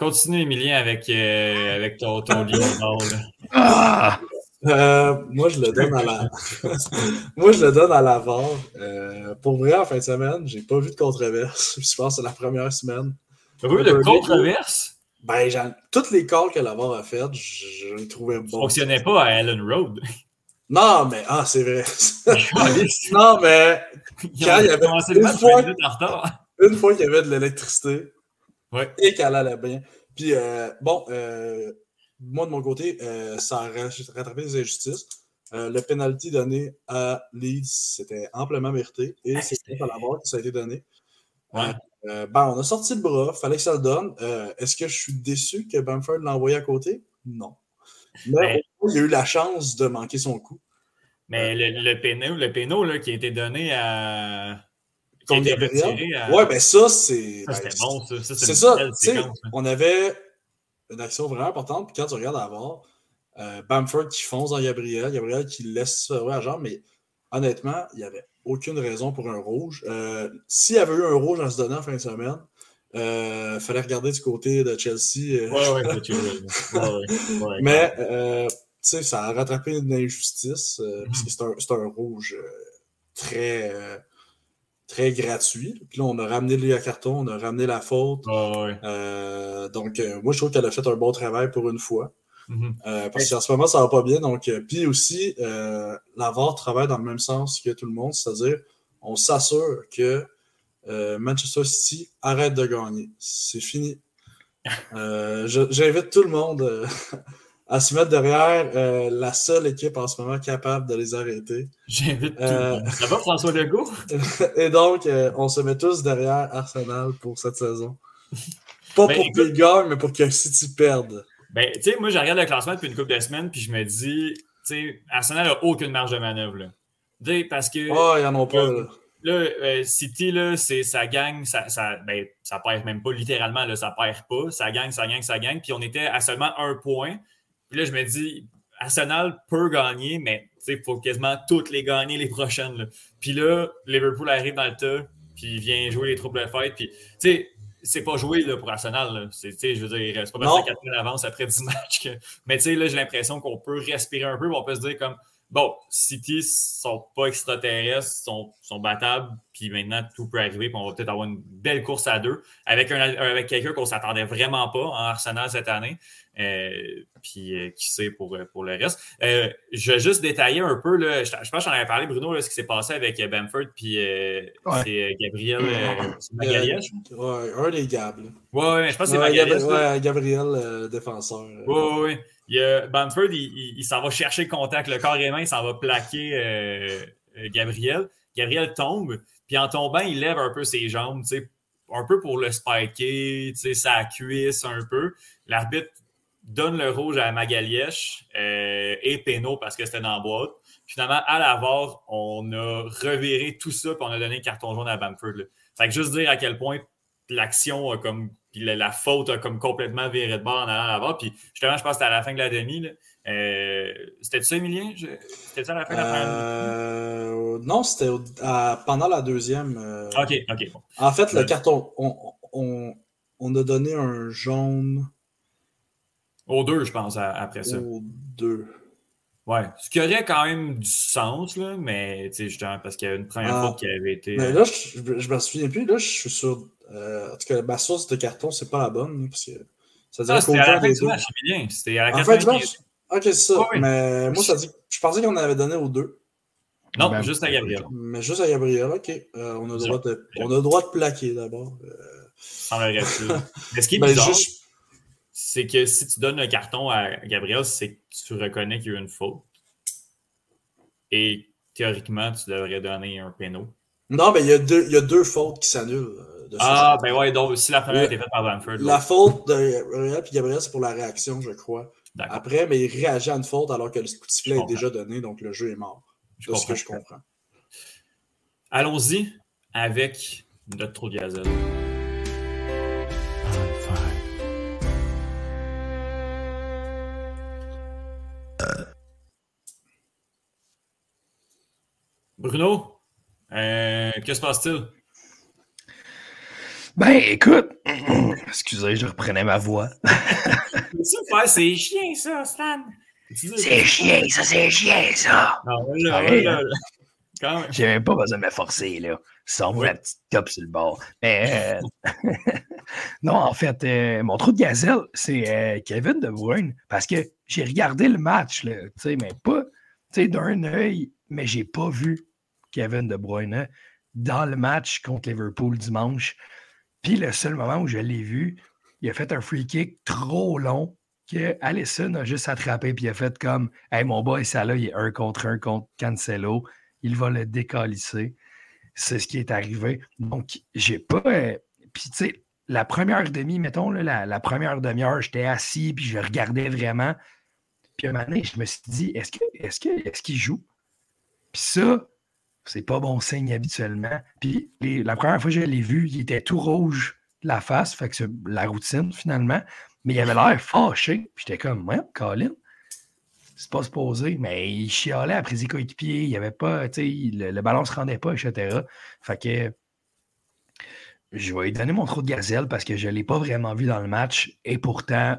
Speaker 3: Continue, Emilien, avec, euh, avec ton, ton.
Speaker 5: Ah!
Speaker 4: Euh, moi, je le donne à la. moi, je le donne à la VAR. Euh, pour vrai, en fin de semaine, j'ai pas vu de controverse. Je pense que c'est la première semaine.
Speaker 3: T'as vu le controverse?
Speaker 4: Ben, j'en- toutes les calls que la VAR a faites, je, les trouvais
Speaker 3: Ça
Speaker 4: bons.
Speaker 3: fonctionnait pas à Allen Road.
Speaker 4: Non, mais ah, c'est vrai. Non, mais quand il y avait une fois,
Speaker 3: 20 minutes en retard.
Speaker 4: une fois qu'il y avait de l'électricité
Speaker 3: Ouais.
Speaker 4: et qu'elle allait bien. Puis, euh, bon, euh, moi, de mon côté, euh, ça a ra- rattrapé les injustices. Euh, le penalty donné à Leeds, c'était amplement mérité. Et c'est à la barre que ça a été donné.
Speaker 3: Ouais.
Speaker 4: Euh, ben, on a sorti le bras, fallait que ça le donne. Euh, Est-ce que je suis déçu que Bamford l'a envoyé à côté? Non. Mais au moins, il a eu la chance de manquer son coup.
Speaker 3: Mais le, le péno, le péno là, qui a été donné à.
Speaker 4: Contre Gabriel.
Speaker 3: à-
Speaker 4: Ouais, ben ça, c'est.
Speaker 3: Ça,
Speaker 4: ben,
Speaker 3: c'était bon, ça. Ça,
Speaker 4: C'est ça.
Speaker 3: hein.
Speaker 4: on avait une action vraiment importante. Puis quand tu regardes voir, euh, Bamford qui fonce dans Gabriel, Gabriel qui laisse se faire à jambe, mais honnêtement, il n'y avait aucune raison pour un rouge. Euh, S'il y avait eu un rouge à se donner en fin de semaine, il fallait regarder du côté de Chelsea. euh,
Speaker 3: Ouais, ouais, c'est chill, ouais, ouais, ouais,
Speaker 4: mais euh, tu sais, ça a rattrapé une injustice, euh,
Speaker 3: Mhm.
Speaker 4: parce que c'est un, rouge euh, très, euh, très gratuit. Puis là, on a ramené le carton, on a ramené la faute.
Speaker 3: Ouais.
Speaker 4: Euh, donc, euh, moi, je trouve qu'elle a fait un bon travail pour une fois.
Speaker 3: Mhm.
Speaker 4: Euh, parce qu'en ce moment, ça va pas bien. Donc, puis aussi, la VAR travaille dans le même sens que tout le monde, c'est-à-dire, on s'assure que Manchester City arrête de gagner. C'est fini. J'invite tout le monde à se mettre derrière euh, la seule équipe en ce moment capable de les arrêter.
Speaker 3: J'invite tout
Speaker 4: Euh,
Speaker 3: le monde. Ça va, François Legault?
Speaker 4: Et donc, euh, on se met tous derrière Arsenal pour cette saison. Pas
Speaker 3: Ben,
Speaker 4: pour
Speaker 3: écoute-
Speaker 4: qu'ils gagnent, mais pour que City perde.
Speaker 3: Ben, tu sais, moi, je regarde le classement depuis une couple de semaines, puis je me dis, tu sais, Arsenal n'a aucune marge de manœuvre, là. Parce que.
Speaker 4: Oh, ils en ont pas. là.
Speaker 3: Là, City, là, c'est, ça gagne, ça, ça, ben, ça perd même pas littéralement, là, ça perd pas. Ça gagne, ça gagne, ça gagne. Puis on était à seulement un point. Puis là, je me dis, Arsenal peut gagner, mais il faut quasiment toutes les gagner les prochaines. là. Puis là, Liverpool arrive dans le tas, puis il vient jouer les troubles de fête. Puis, tu sais, c'est pas joué là, pour Arsenal. C'est, tu sais, je veux dire, c'est pas parce
Speaker 4: Non.
Speaker 3: que 4 000 avance après 10 matchs. Que... Mais tu sais, là, j'ai l'impression qu'on peut respirer un peu, puis on peut se dire comme, bon, City sont pas extraterrestres, sont, sont battables, puis maintenant tout peut arriver, puis on va peut-être avoir une belle course à deux avec, un, avec quelqu'un qu'on s'attendait vraiment pas en Arsenal cette année. Euh, puis euh, qui sait pour, euh, pour le reste. Euh, je vais juste détailler un peu, là, je, je pense que j'en avais parlé, Bruno, là, ce qui s'est passé avec euh, Bamford, puis euh,
Speaker 5: Ouais.
Speaker 3: c'est euh, Gabriel euh, c'est Magalhaes.
Speaker 4: Ouais, un des Gab.
Speaker 3: ouais, je pense que c'est
Speaker 4: Ouais,
Speaker 3: Magalhaes.
Speaker 4: Gabri-
Speaker 3: là.
Speaker 4: ouais, Gabriel, euh, défenseur.
Speaker 3: Oui, oui, oui. Il y a- Bamford, il, il- il s'en va chercher le contact. Le carrément, il s'en va plaquer euh, euh, Gabriel. Gabriel tombe, puis en tombant, il lève un peu ses jambes, tu sais, un peu pour le spiker, tu sais, sa cuisse un peu. L'arbitre donne le rouge à Magaliesh euh, et Péno parce que c'était dans la boîte. Finalement, à la VAR, on a reviré tout ça, puis on a donné un carton jaune à Bamford. là. Fait que juste dire à quel point l'action a comme. Puis la, la faute a comme complètement viré de bord en allant à la VAR. Puis justement, je pense que c'était à la fin de la demi. là. Euh, C'était ça, Emilien? Je- C'était ça à la fin de la première?
Speaker 4: Euh, non, c'était pendant la deuxième.
Speaker 3: Ok, ok. bon.
Speaker 4: En fait, le carton, on, on, on a donné un jaune
Speaker 3: Aux deux, je pense, à- après ça.
Speaker 4: aux deux.
Speaker 3: Ouais. Ce qui aurait quand même du sens, là, mais tu sais, justement, parce qu'il y a une première
Speaker 4: Ah.
Speaker 3: faute qui avait été.
Speaker 4: Mais là, je, je me souviens plus. Là, je suis sur. euh, en tout cas, ma source de carton, c'est pas la bonne. là, Parce que ça dirait
Speaker 3: Ah, c'était à la fin
Speaker 4: des
Speaker 3: du
Speaker 4: deux.
Speaker 3: match, Emilien. C'était à la
Speaker 4: En fin du
Speaker 3: 90.
Speaker 4: match? Ok, c'est ça. Mais moi, ça dit. Je pensais qu'on avait donné aux deux.
Speaker 3: Non,
Speaker 5: Ben,
Speaker 3: juste à Gabriel.
Speaker 4: Mais juste à Gabriel, ok. Euh, on, a le droit de, on a le droit de plaquer d'abord. Euh,
Speaker 3: Semblerait-il. Mais ce qui est
Speaker 4: ben,
Speaker 3: bizarre,
Speaker 4: juste-
Speaker 3: c'est que si tu donnes le carton à Gabriel, c'est que tu reconnais qu'il y a eu une faute. Et théoriquement, tu devrais donner un péno.
Speaker 4: Non, mais il y, a deux- il y a deux fautes qui s'annulent. euh, de
Speaker 3: Ah, ben ouais, donc si la première
Speaker 4: Le-
Speaker 3: était faite par Bamford.
Speaker 4: La faute de Gabriel puis Gabriel, c'est pour la réaction, je crois.
Speaker 3: D'accord.
Speaker 4: Après, mais il réagit à une faute alors que le coup de sifflet est déjà donné, donc le jeu est mort. C'est ce que je comprends.
Speaker 3: Allons-y avec notre trou de gazelle. Bruno, euh, que se passe-t-il?
Speaker 5: Ben, écoute, excusez, je reprenais ma voix.
Speaker 3: C'est chien ça, Stan?
Speaker 5: C'est chien, ça, c'est chien, ça.
Speaker 3: Non, là,
Speaker 5: Pareil,
Speaker 3: là, là. Quand même.
Speaker 5: J'ai même pas besoin de me forcer, là. Sans moi, la petite top sur le bord. Mais euh, non, en fait, euh, mon trou de gazelle, c'est euh, Kevin De Bruyne. Parce que j'ai regardé le match, là, tu sais, mais pas tu sais, d'un œil, mais j'ai pas vu Kevin De Bruyne dans le match contre Liverpool dimanche. Puis le seul moment où je l'ai vu, il a fait un free kick trop long que Allison a juste attrapé puis il a fait comme Hey, mon boy, ça là, il est un contre un contre Cancelo. Il va le décalisser. C'est ce qui est arrivé. Donc, j'ai pas. euh, Puis, tu sais, la première demi, mettons, là, la, première demi-heure, j'étais assis puis je regardais vraiment. Puis un moment je me suis dit, est-ce que que est-ce qu'il joue? Puis ça, c'est pas bon signe habituellement. Puis la première fois que je l'ai vu, il était tout rouge de la face, fait que c'est la routine finalement. Mais il avait l'air fâché. Puis j'étais comme, ouais, Colin, c'est pas supposé. Mais il chialait après ses coéquipiers. Il y avait pas, tu sais, le, le ballon se rendait pas, etc. Fait que je vais lui donner mon trou de gazelle parce que je l'ai pas vraiment vu dans le match. Et pourtant,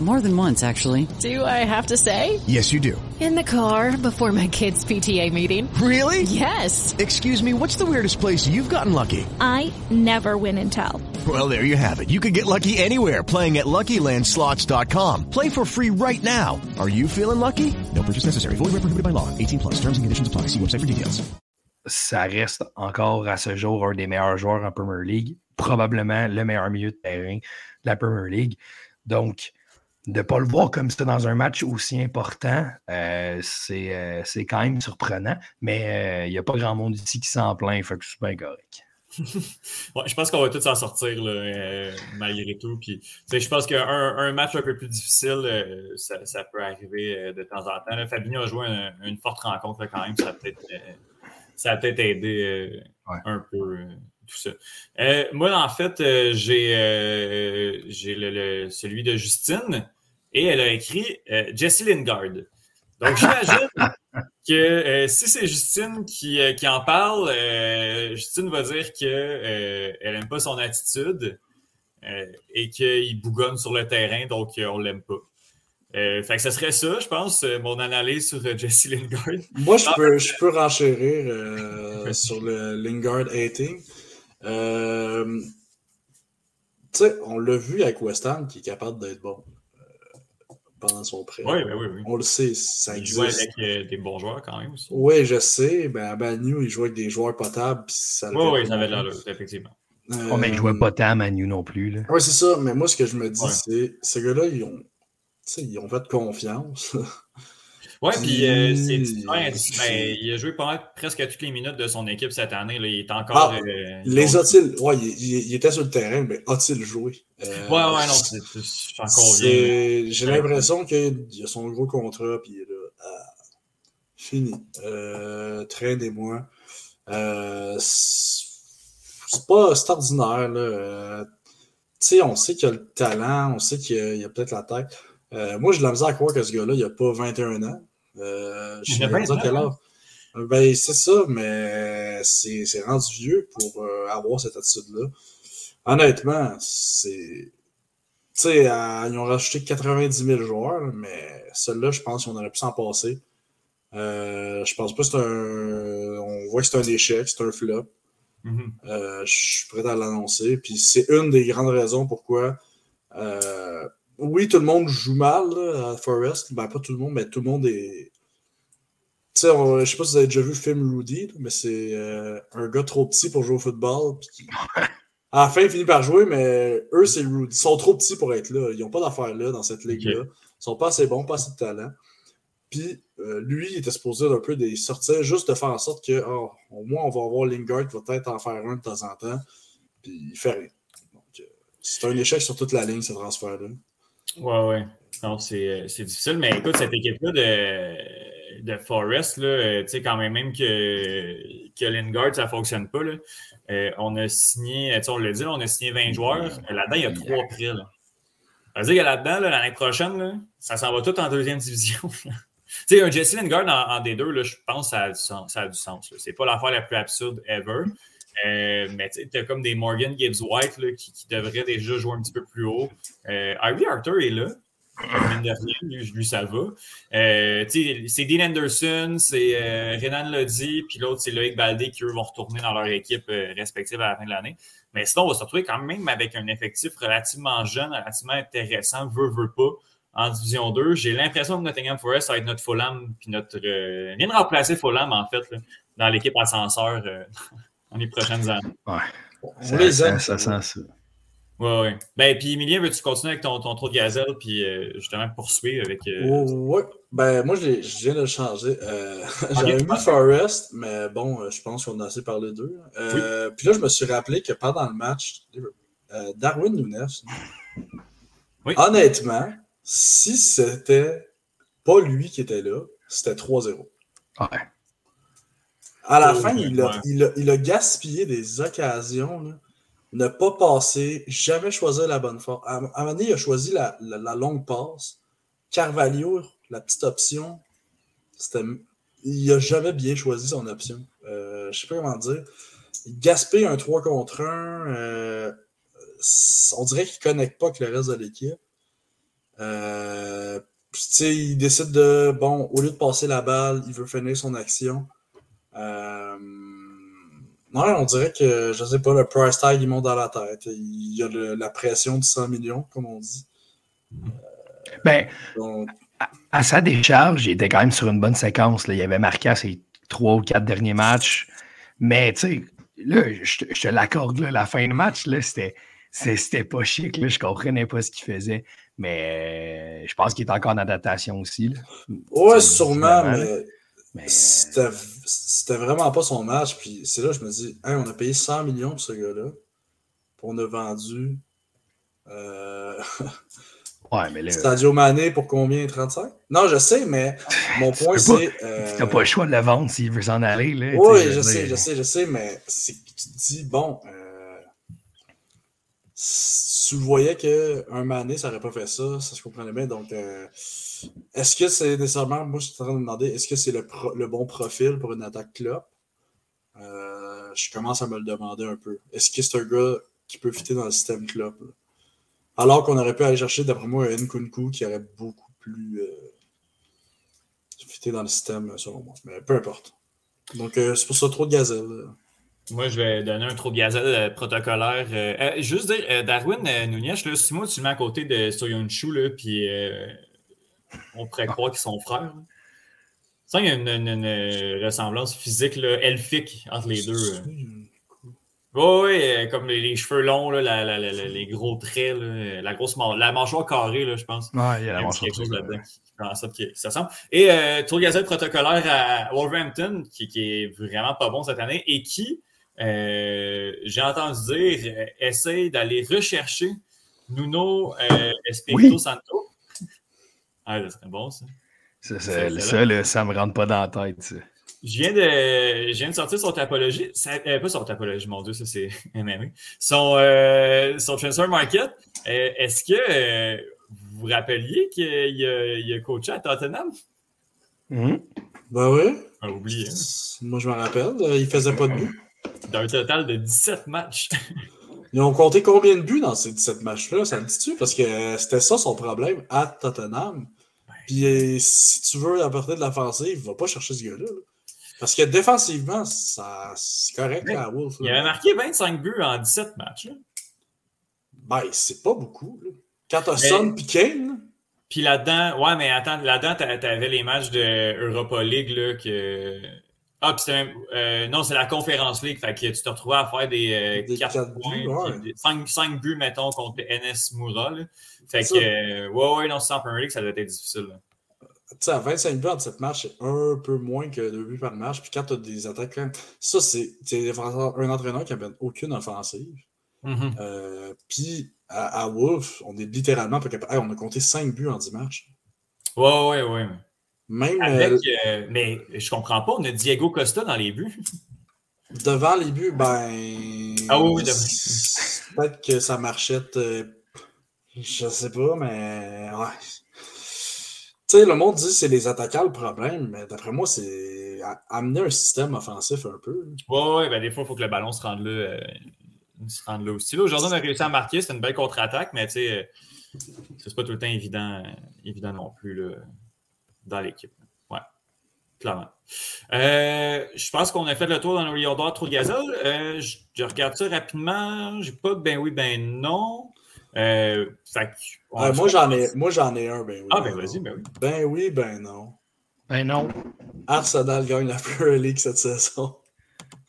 Speaker 9: More than once, actually.
Speaker 10: Do I have to say?
Speaker 6: Yes, you do.
Speaker 10: In the car before my kids' PTA meeting.
Speaker 6: Really?
Speaker 10: Yes.
Speaker 6: Excuse me, what's the weirdest place you've gotten lucky?
Speaker 11: I never win and tell.
Speaker 6: Well, there you have it. You can get lucky anywhere playing at LuckyLandSlots.com. Play for free right now. Are you feeling lucky? No purchase necessary. Void where prohibited by law. 18 plus. Terms and conditions apply. See website for details.
Speaker 5: ça reste encore à ce jour un des meilleurs joueurs en Premier League, probablement le meilleur milieu de terrain de la Premier League. Donc, de ne pas le voir comme ça dans un match aussi important, euh, c'est euh, c'est quand même surprenant, mais euh, il n'y a pas grand monde ici qui s'en plaint, fait que c'est bien correct.
Speaker 3: Ouais, je pense qu'on va tous s'en sortir là, malgré tout. Puis, je pense qu'un un match un peu plus difficile, ça, ça peut arriver de temps en temps. Là, Fabinho a joué un- une forte rencontre là, quand même. Ça a peut-être ça a peut-être aidé un peu tout ça. Euh, moi, en fait, euh, j'ai euh, j'ai le, le- celui de Justine et elle a écrit euh, Jessie Lingard. Donc, j'imagine que euh, si c'est Justine qui, euh, qui en parle, euh, Justine va dire qu'elle n'aime pas son attitude et qu'il bougonne sur le terrain, donc on l'aime pas. Fait que ce serait ça, je pense, mon analyse sur Jesse Lingard.
Speaker 4: Moi, je peux, je peux renchérir sur le Lingard hating. Tu sais, on l'a vu avec West Ham qui est capable d'être bon pendant son prêt.
Speaker 3: Oui, ben oui, oui.
Speaker 4: On le sait, ça
Speaker 3: Il joue
Speaker 4: existe.
Speaker 3: avec euh, des bons joueurs quand même aussi.
Speaker 4: Oui, je sais. Ben, à Manu, il joue avec des joueurs potables. puis ça le
Speaker 3: Oui, oui, ça avait de l'allure, effectivement.
Speaker 4: Euh,
Speaker 5: Oh, mais il jouait pas tant à Manu non plus. Là.
Speaker 4: Oui, c'est ça. Mais moi, ce que je me dis,
Speaker 3: Ouais.
Speaker 4: c'est ces gars-là, ils ont, tu sais, ils ont fait confiance.
Speaker 3: Oui, puis euh, c'est ben, il a joué mal, presque toutes les minutes de son équipe cette année. Là. Il est encore.
Speaker 4: Ah,
Speaker 3: euh,
Speaker 4: les a-t-il. Ouais, il, était sur le terrain, mais a-t-il joué? Euh,
Speaker 3: Ouais, ouais, non, c'est- c'est-
Speaker 4: J'ai l'impression qu'il a son gros contrat, puis il est là. Ah, fini. Euh, Traînez-moi. Euh, c'est pas ordinaire, là. Euh, tu sais, on sait qu'il a le talent, on sait qu'il a, a peut-être la tête. Euh, moi, j'ai de la misère à croire que ce gars-là, il a pas 21 ans. Euh, je sais pas
Speaker 3: 20 ans,
Speaker 4: quel âge. Ben, c'est ça, mais c'est c'est rendu vieux pour euh, avoir cette attitude-là. Honnêtement, c'est. Tu sais, euh, ils ont rajouté 90 000 joueurs, mais celui-là, je pense qu'on aurait pu s'en passer. Euh, je pense pas que c'est un. On voit que c'est un échec, c'est un flop.
Speaker 3: Mhm.
Speaker 4: Euh, je suis prêt à l'annoncer. Puis c'est une des grandes raisons pourquoi. euh, oui, tout le monde joue mal là, à Forest. Ben, pas tout le monde, mais tout le monde est. Tu sais, on- je sais pas si vous avez déjà vu le film Rudy, mais c'est euh, un gars trop petit pour jouer au football. qui- À la fin, il finit par jouer, mais eux, c'est Rudy. Ils sont trop petits pour être là. Ils n'ont pas d'affaires là dans cette ligue-là. Ils sont pas assez bons, pas assez de talent. Puis euh, lui, il était supposé un peu des sortir juste de faire en sorte que, oh, au moins, on va avoir Lingard qui va peut-être en faire un de temps en temps. Puis il fait rien. Euh, c'est un échec sur toute la ligne, ce transfert-là.
Speaker 3: Ouais, ouais. Non, c'est euh, c'est difficile, mais écoute, cette équipe-là de, de Forest, là, euh, tu sais, quand même, même que, que Lingard, ça ne fonctionne pas, là, euh, on a signé, tu sais, on l'a dit, là, on a signé 20 joueurs. Là-dedans, il y a trois prix. Là. Ça veut dire que là-dedans, là, l'année prochaine, là, ça s'en va tout en deuxième division. Tu sais, un Jesse Lingard en, en D2, là, je pense que ça a du sens. Ça a du sens là. C'est pas l'affaire la plus absurde ever. Euh, mais tu as comme des Morgan Gibbs White là, qui, devraient déjà jouer un petit peu plus haut. Euh, Ivy Arthur est là. Lui, ça va. Euh, c'est Dean Anderson, c'est euh, Renan Lodi, puis l'autre, c'est Loïc Baldé qui, eux, vont retourner dans leur équipe respective à la fin de l'année. Mais sinon, on va se retrouver quand même avec un effectif relativement jeune, relativement intéressant, veut, veut pas, en Division 2. J'ai l'impression que Nottingham Forest va être notre Fulham, puis notre. Euh, vient de remplacer Fulham, en fait, dans l'équipe ascenseur dans les prochaines années.
Speaker 5: Ouais.
Speaker 4: On les aime.
Speaker 5: Ça, ça sent ça.
Speaker 3: Ouais, ouais. Ben, puis Emilien, veux-tu continuer avec ton, ton trou de gazelle, puis euh, justement poursuivre avec. Euh...
Speaker 4: Ouais. Ben, moi, je, viens de le changer. Euh, J'avais mis Forest, mais bon, euh, je pense qu'on a assez parlé d'eux. Euh, oui. Puis là, je me suis rappelé que pendant le match, euh, Darwin Nunes,
Speaker 3: oui.
Speaker 4: honnêtement, si c'était pas lui qui était là, c'était 3-0.
Speaker 5: Ouais.
Speaker 4: À la fin, il a, ouais. il, a, il a gaspillé des occasions. Là ne pas passer, jamais choisir la bonne forme. À, à un moment donné, il a choisi la, la, la, longue passe. Carvalho, la petite option, c'était, il n'a jamais bien choisi son option. Euh, je ne sais pas comment dire. Gaspille un 3 contre 1. Euh, on dirait qu'il ne connecte pas avec le reste de l'équipe. Euh, il décide de, bon, au lieu de passer la balle, il veut finir son action. Euh, Ouais, on dirait que, je sais pas, le price tag, il monte dans la tête. Il y a le, la pression de 100 millions, comme on dit.
Speaker 5: Euh, ben, donc... à, à, sa décharge, il était quand même sur une bonne séquence. Là. Il avait marqué à ses trois ou quatre derniers matchs. Mais, tu sais, là, je, je te l'accorde, la fin de match, là, c'était, c'était pas chic. Là, je comprenais pas ce qu'il faisait. Mais euh, je pense qu'il est encore en adaptation aussi. Là.
Speaker 4: Ouais, sûrement, mais... mais... C'était vraiment pas son match. Puis c'est là que je me dis, hey, on a payé 100 millions pour ce gars-là. Puis on a vendu. Euh...
Speaker 5: Ouais, mais là...
Speaker 4: Stadio Mané pour combien 35 Non, je sais, mais mon point, c'est. Euh...
Speaker 5: T'as pas le choix de le vendre s'il veut s'en aller. Là,
Speaker 4: oui, je sais, je sais, je sais, mais tu te dis, bon, euh... tu voyais qu'un Mané, ça n'aurait pas fait ça, ça se comprenait bien. Donc, euh... Est-ce que c'est nécessairement, moi je suis en train de me demander, est-ce que c'est le, bon profil pour une attaque club? Euh, je commence à me le demander un peu. Est-ce que c'est un gars qui peut fitter dans le système club? Alors qu'on aurait pu aller chercher, d'après moi, un Nkunku qui aurait beaucoup plus euh, fité dans le système, selon moi. Mais peu importe. Donc, euh, c'est pour ça trop de gazelle.
Speaker 3: Moi, je vais donner un trop de gazelle euh, protocolaire. Euh, juste dire, euh, Darwin Nunez, là, si moi, tu le mets à côté de Soyunchu, là, puis on pourrait croire qu'ils sont frères. Ça, il y a une, une, une ressemblance physique là, elfique entre les deux. Oh, oui, comme les, les, cheveux longs, là, la, la, la, les gros traits, là, la grosse la mâchoire carrée, là, je pense.
Speaker 5: Ouais, il y a la mâchoire
Speaker 3: que ça ressemble. Et euh, tour gazette protocolaire à Wolverhampton, qui, qui, est vraiment pas bon cette année, et qui, euh, j'ai entendu dire, essaye d'aller rechercher Nuno euh, Espirito oui. Santo. Ah, ça serait bon, ça.
Speaker 5: Ça, ça, ça, là, ça me rentre pas dans la tête, ça.
Speaker 3: Je viens, de, je viens de sortir son topologie. Ça, euh, pas son topologie, mon Dieu, ça c'est MMA. Son, euh, son transfer market. Euh, Est-ce que euh, vous vous rappeliez qu'il a, a, coaché à Tottenham?
Speaker 4: Mmh. Ben oui.
Speaker 3: Ah, oublié. Hein?
Speaker 4: Moi, je me rappelle. Il faisait pas de but.
Speaker 3: D'un total de 17 matchs.
Speaker 4: Ils ont compté combien de buts dans ces 17 matchs-là? Ça me dit-tu? Parce que c'était ça son problème à Tottenham. Puis si tu veux apporter de l'offensive, va pas chercher ce gars-là. Là. Parce que défensivement, ça, c'est correct à Wolf.
Speaker 3: Il avait marqué 25 buts en 17 matchs. Là.
Speaker 4: Ben, c'est pas beaucoup. Là. Quand t'as Son Kane.
Speaker 3: Puis là-dedans, ouais, mais attends, là-dedans, t'avais les matchs de Europa League là, que. Ah, puis. Euh, non, c'est la Conférence League. Fait que tu te retrouvais à faire des, euh,
Speaker 4: des 4, 4
Speaker 3: points.
Speaker 4: Ouais.
Speaker 3: Des, 5, 5, buts, mettons, contre NS Moura. Là. Fait que, euh, ouais, ouais, non, sans Premier League, ça doit être difficile.
Speaker 4: Tu sais, à 25 buts en 17 matchs, c'est un peu moins que 2 buts par match. Puis quand tu as des attaques, ça, c'est un entraîneur qui n'a aucune offensive.
Speaker 3: Mm
Speaker 4: -hmm. euh, puis à, à, Wolf, on est littéralement pas capable. Hey, on a compté 5 buts en 10 matchs.
Speaker 3: Ouais, ouais, ouais.
Speaker 4: Même.
Speaker 3: Avec, euh... mais je comprends pas, on a Diego Costa dans les buts.
Speaker 4: Devant les buts, ben.
Speaker 3: Ah oui, oui,
Speaker 4: Peut-être que ça marchait. Euh... Je sais pas, mais. Ouais Tu sais, le monde dit que c'est les attaquants le problème, mais d'après moi, c'est amener un système offensif un peu.
Speaker 3: Ouais, ouais, ben des fois, il faut que le ballon se rende là, euh, se rende là aussi. Là, aujourd'hui, on a réussi à marquer, c'est une belle contre-attaque, mais tu sais, euh, c'est pas tout le temps évident, euh, évident non plus là, dans l'équipe. Ouais, clairement. Euh, je pense qu'on a fait le tour dans nos Rio d'or trop de gazole. Euh, je, je regarde ça rapidement. J'ai pas de ben oui, ben non. Euh, fait que- on-
Speaker 4: moi, j'en ai, moi, j'en ai un, ben oui.
Speaker 3: Ah, ben vas-y, ben oui.
Speaker 4: Ben oui, ben non.
Speaker 5: Ben non.
Speaker 4: Arsenal gagne la Premier League cette saison.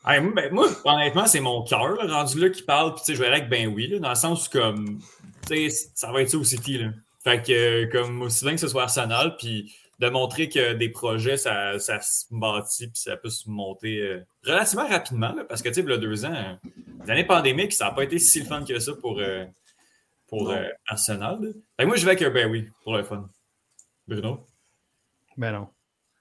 Speaker 3: Hey, ben, moi, honnêtement, c'est mon cœur là, rendu là qui parle. Puis, tu sais, je vais aller avec ben oui, là, dans le sens où, comme, tu sais, ça va être ça au City. Là. Fait que, euh, comme, aussi bien que ce soit Arsenal, puis de montrer que des projets, ça, ça se bâtit, puis ça peut se monter euh, relativement rapidement. là, parce que, tu sais, il y a deux ans, euh, les années pandémiques, ça n'a pas été si le fun que ça pour, euh, pour euh, Arsenal. Fait que moi, je vais avec un ben oui, pour le fun. Bruno?
Speaker 5: Ben non.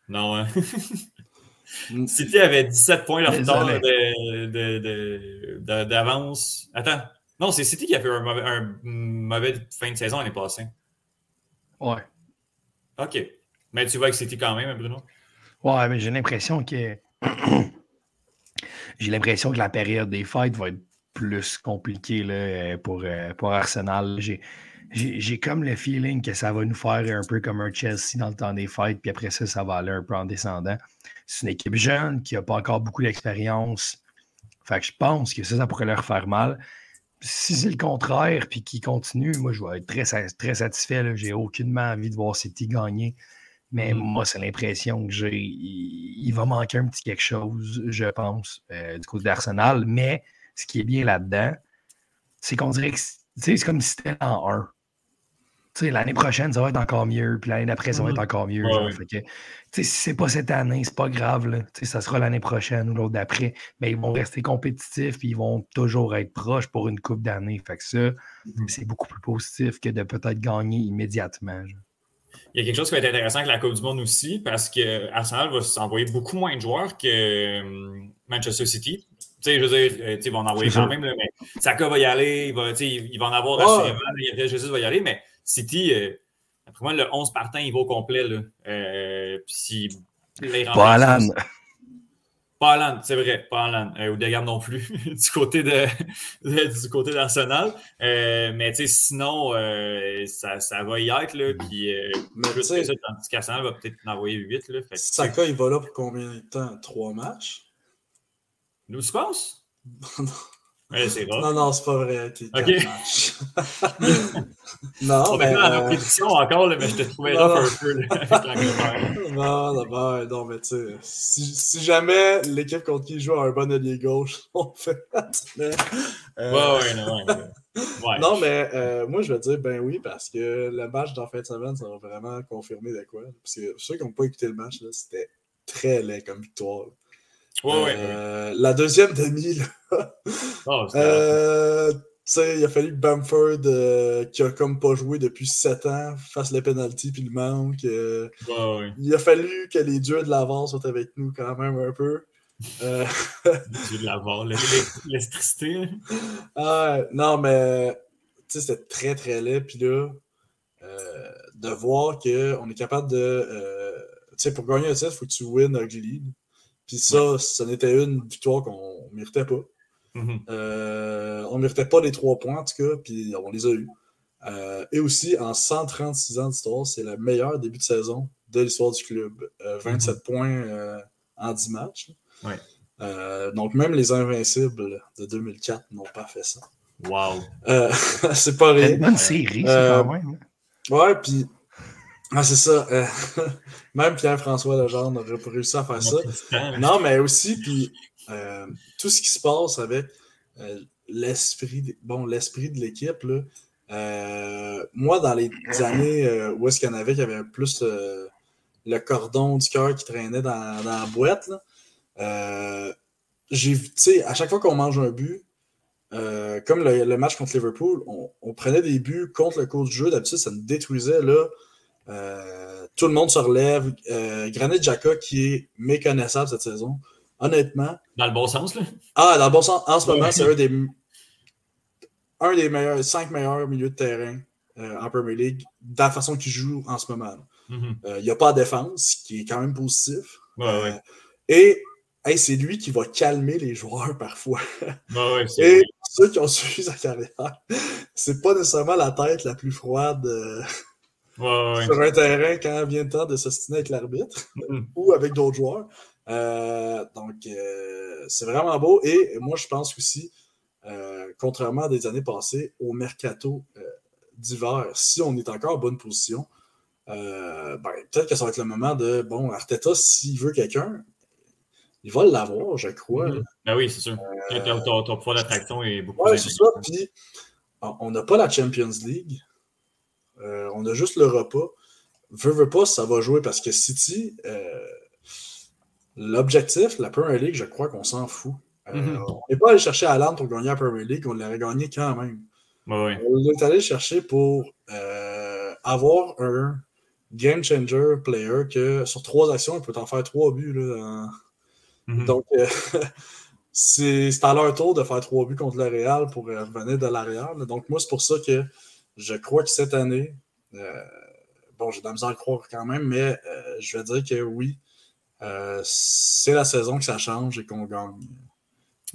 Speaker 3: Non, hein? City avait 17 points de retard
Speaker 5: Désolé.
Speaker 3: de- de- de- de- d'avance. Attends. Non, c'est City qui a fait un mauvais, un mauvais fin de saison l'année passée.
Speaker 5: Ouais.
Speaker 3: OK. Mais tu vas City quand même, Bruno?
Speaker 5: Ouais, mais j'ai l'impression que. j'ai l'impression que la période des fêtes va être plus compliquée là, pour, euh, pour Arsenal. J'ai, j'ai, comme le feeling que ça va nous faire un peu comme un Chelsea dans le temps des fêtes, puis après ça, ça va aller un peu en descendant. C'est une équipe jeune qui n'a pas encore beaucoup d'expérience. Fait que je pense que ça, ça pourrait leur faire mal. Si c'est le contraire, puis qu'ils continuent, moi, je vais être très, très satisfait. J'ai aucunement envie de voir City gagner. Mais moi, c'est l'impression que j'ai. Il, il va manquer un petit quelque chose, je pense, euh, du côté d'Arsenal. Mais ce qui est bien là-dedans, c'est qu'on dirait que c'est comme si c'était en 1. Tu sais, l'année prochaine, ça va être encore mieux, puis l'année d'après, ça va être
Speaker 3: Mhm.
Speaker 5: encore mieux.
Speaker 3: Ouais,
Speaker 5: genre.
Speaker 3: ouais.
Speaker 5: Fait que, tu sais, si c'est pas cette année, c'est pas grave. Là. Ça sera l'année prochaine ou l'autre d'après. Mais ils vont rester compétitifs, puis ils vont toujours être proches pour une coupe d'années. Fait que ça, c'est beaucoup plus positif que de peut-être gagner immédiatement. genre.
Speaker 3: Il y a quelque chose qui va être intéressant avec la Coupe du Monde aussi, parce que Arsenal va s'envoyer beaucoup moins de joueurs que euh, Manchester City. Tu sais, je veux dire, euh, ils vont en envoyer quand même, là, mais Saka va y aller, il va, tu sais, il va en avoir
Speaker 4: Ouais.
Speaker 3: assurément, Jesus va y aller, mais City, euh, après moi, le 11 partant, il va au complet. Là. Euh, puis les
Speaker 5: Pas Alan.
Speaker 3: Pas Alan, c'est vrai, pas Alan. Euh, ou Degam non plus, du côté de, du côté d'Arsenal. Euh, mais tu sais, sinon, euh, ça, ça va y être, là. Puis, euh,
Speaker 4: Mais
Speaker 3: plus que ça, tandis qu'Arsenal va peut-être en envoyer 8, là. Fait
Speaker 4: Saka, il va là pour combien de temps? Trois matchs?
Speaker 3: Nous, tu penses? Ouais, c'est vrai.
Speaker 4: Non, non, c'est pas vrai. ok, non,
Speaker 3: On
Speaker 4: mais.
Speaker 3: la
Speaker 4: euh,
Speaker 3: répétition encore, là, mais je te trouvais
Speaker 4: Non,
Speaker 3: rough
Speaker 4: non.
Speaker 3: un peu, là, avec l'Angleterre.
Speaker 4: Non, non, ben, non, mais tu sais, si, si jamais l'équipe contre qui joue a un bon allié gauche, on fait. mais, euh,
Speaker 3: Ouais, ouais, non, ouais.
Speaker 4: Non, mais euh, moi, je vais dire ben oui, parce que le match d'en fin de semaine, ça va vraiment confirmer de quoi. Parce que ceux qui n'ont pas écouté le match, là, c'était très laid comme victoire. là.
Speaker 3: Ouais, ouais.
Speaker 4: Euh, La deuxième demi, là,
Speaker 3: Oh,
Speaker 4: euh, il a fallu que Bamford, euh, qui a comme pas joué depuis 7 ans, fasse le penalty puis le manque. euh, il a fallu que les dieux de l'avance soient avec nous quand même un peu. Euh,
Speaker 3: Dieu de l'avoir, l'électricité. là.
Speaker 4: ah, non, mais c'était très très laid. Puis là, de voir qu'on est capable de. tu sais, pour gagner un titre, il faut que tu win ugly. Puis ça, ce n'était une victoire qu'on méritait pas.
Speaker 3: Mhm.
Speaker 4: Euh, on ne méritait pas les trois points, en tout cas, puis on les a eus. Euh, et aussi, en 136 ans d'histoire, c'est le meilleur début de saison de l'histoire du club. Euh, 27 points euh, en 10 matchs.
Speaker 3: Ouais.
Speaker 4: Euh, donc, même les Invincibles de 2004 n'ont pas fait ça.
Speaker 3: Wow.
Speaker 4: Euh, c'est pas rien.
Speaker 5: bonne série, ça,
Speaker 4: Euh,
Speaker 5: quand même. hein.
Speaker 4: Ouais, puis. Ah, c'est ça. même Pierre-François Legendre n'aurait pas réussi à faire ça. Non, mais aussi, puis euh, tout ce qui se passe avec euh, l'esprit de- bon, l'esprit de l'équipe, là, euh, moi, dans les années où est-ce qu'il y en avait qui avait plus le cordon du cœur qui traînait dans, dans la boîte, là, j'ai vu, tu sais, à chaque fois qu'on mange un but, euh, comme le, le match contre Liverpool, on, on prenait des buts contre le cours du jeu. D'habitude, ça nous détruisait. Là, Euh, tout le monde se relève. Euh, Granit qui est méconnaissable cette saison, honnêtement.
Speaker 3: Dans le bon sens, là.
Speaker 4: Ah, dans le bon sens, en ce moment, c'est un des, un des meilleurs, cinq meilleurs milieux de terrain euh, en Premier League, de la façon qu'il joue en ce moment.
Speaker 3: Mhm.
Speaker 4: Euh, il n'y a pas de défense, ce qui est quand même positif.
Speaker 3: Ouais, ouais.
Speaker 4: Euh, et hey, c'est lui qui va calmer les joueurs parfois.
Speaker 3: Ouais,
Speaker 4: Et
Speaker 3: vrai.
Speaker 4: ceux qui ont suivi sa carrière, c'est pas nécessairement la tête la plus froide
Speaker 3: Ouais, ouais.
Speaker 4: sur un terrain quand vient le temps de s'ostiner avec l'arbitre
Speaker 3: Mhm.
Speaker 4: ou avec d'autres joueurs. Euh, donc, euh, c'est vraiment beau. Et moi, je pense aussi, euh, contrairement à des années passées, au mercato d'hiver, si on est encore en bonne position, ben, peut-être que ça va être le moment de, bon, Arteta, s'il veut quelqu'un, il va l'avoir, je crois.
Speaker 3: Mhm. Ben oui, c'est sûr. Ton, pouvoir d'attraction est beaucoup
Speaker 4: Ouais,
Speaker 3: plus
Speaker 4: c'est ça. Puis, on n'a pas la Champions League. Euh, on a juste le repas. Veux, veux pas, ça va jouer parce que City, euh, l'objectif, la Premier League, je crois qu'on s'en fout. Euh,
Speaker 3: Mhm.
Speaker 4: On n'est pas allé chercher Alan pour gagner la Premier League, on l'aurait gagné quand même.
Speaker 3: Ouais.
Speaker 4: On est allé chercher pour avoir un game changer player que sur trois actions, il peut en faire trois buts. Là,
Speaker 3: Mhm.
Speaker 4: Donc, c'est à leur tour de faire trois buts contre le Real pour revenir de l'arrière. Donc, moi, c'est pour ça que je crois que cette année, euh, bon, j'ai de la misère à croire quand même, mais euh, je vais dire que oui, euh, c'est la saison que ça change et qu'on gagne.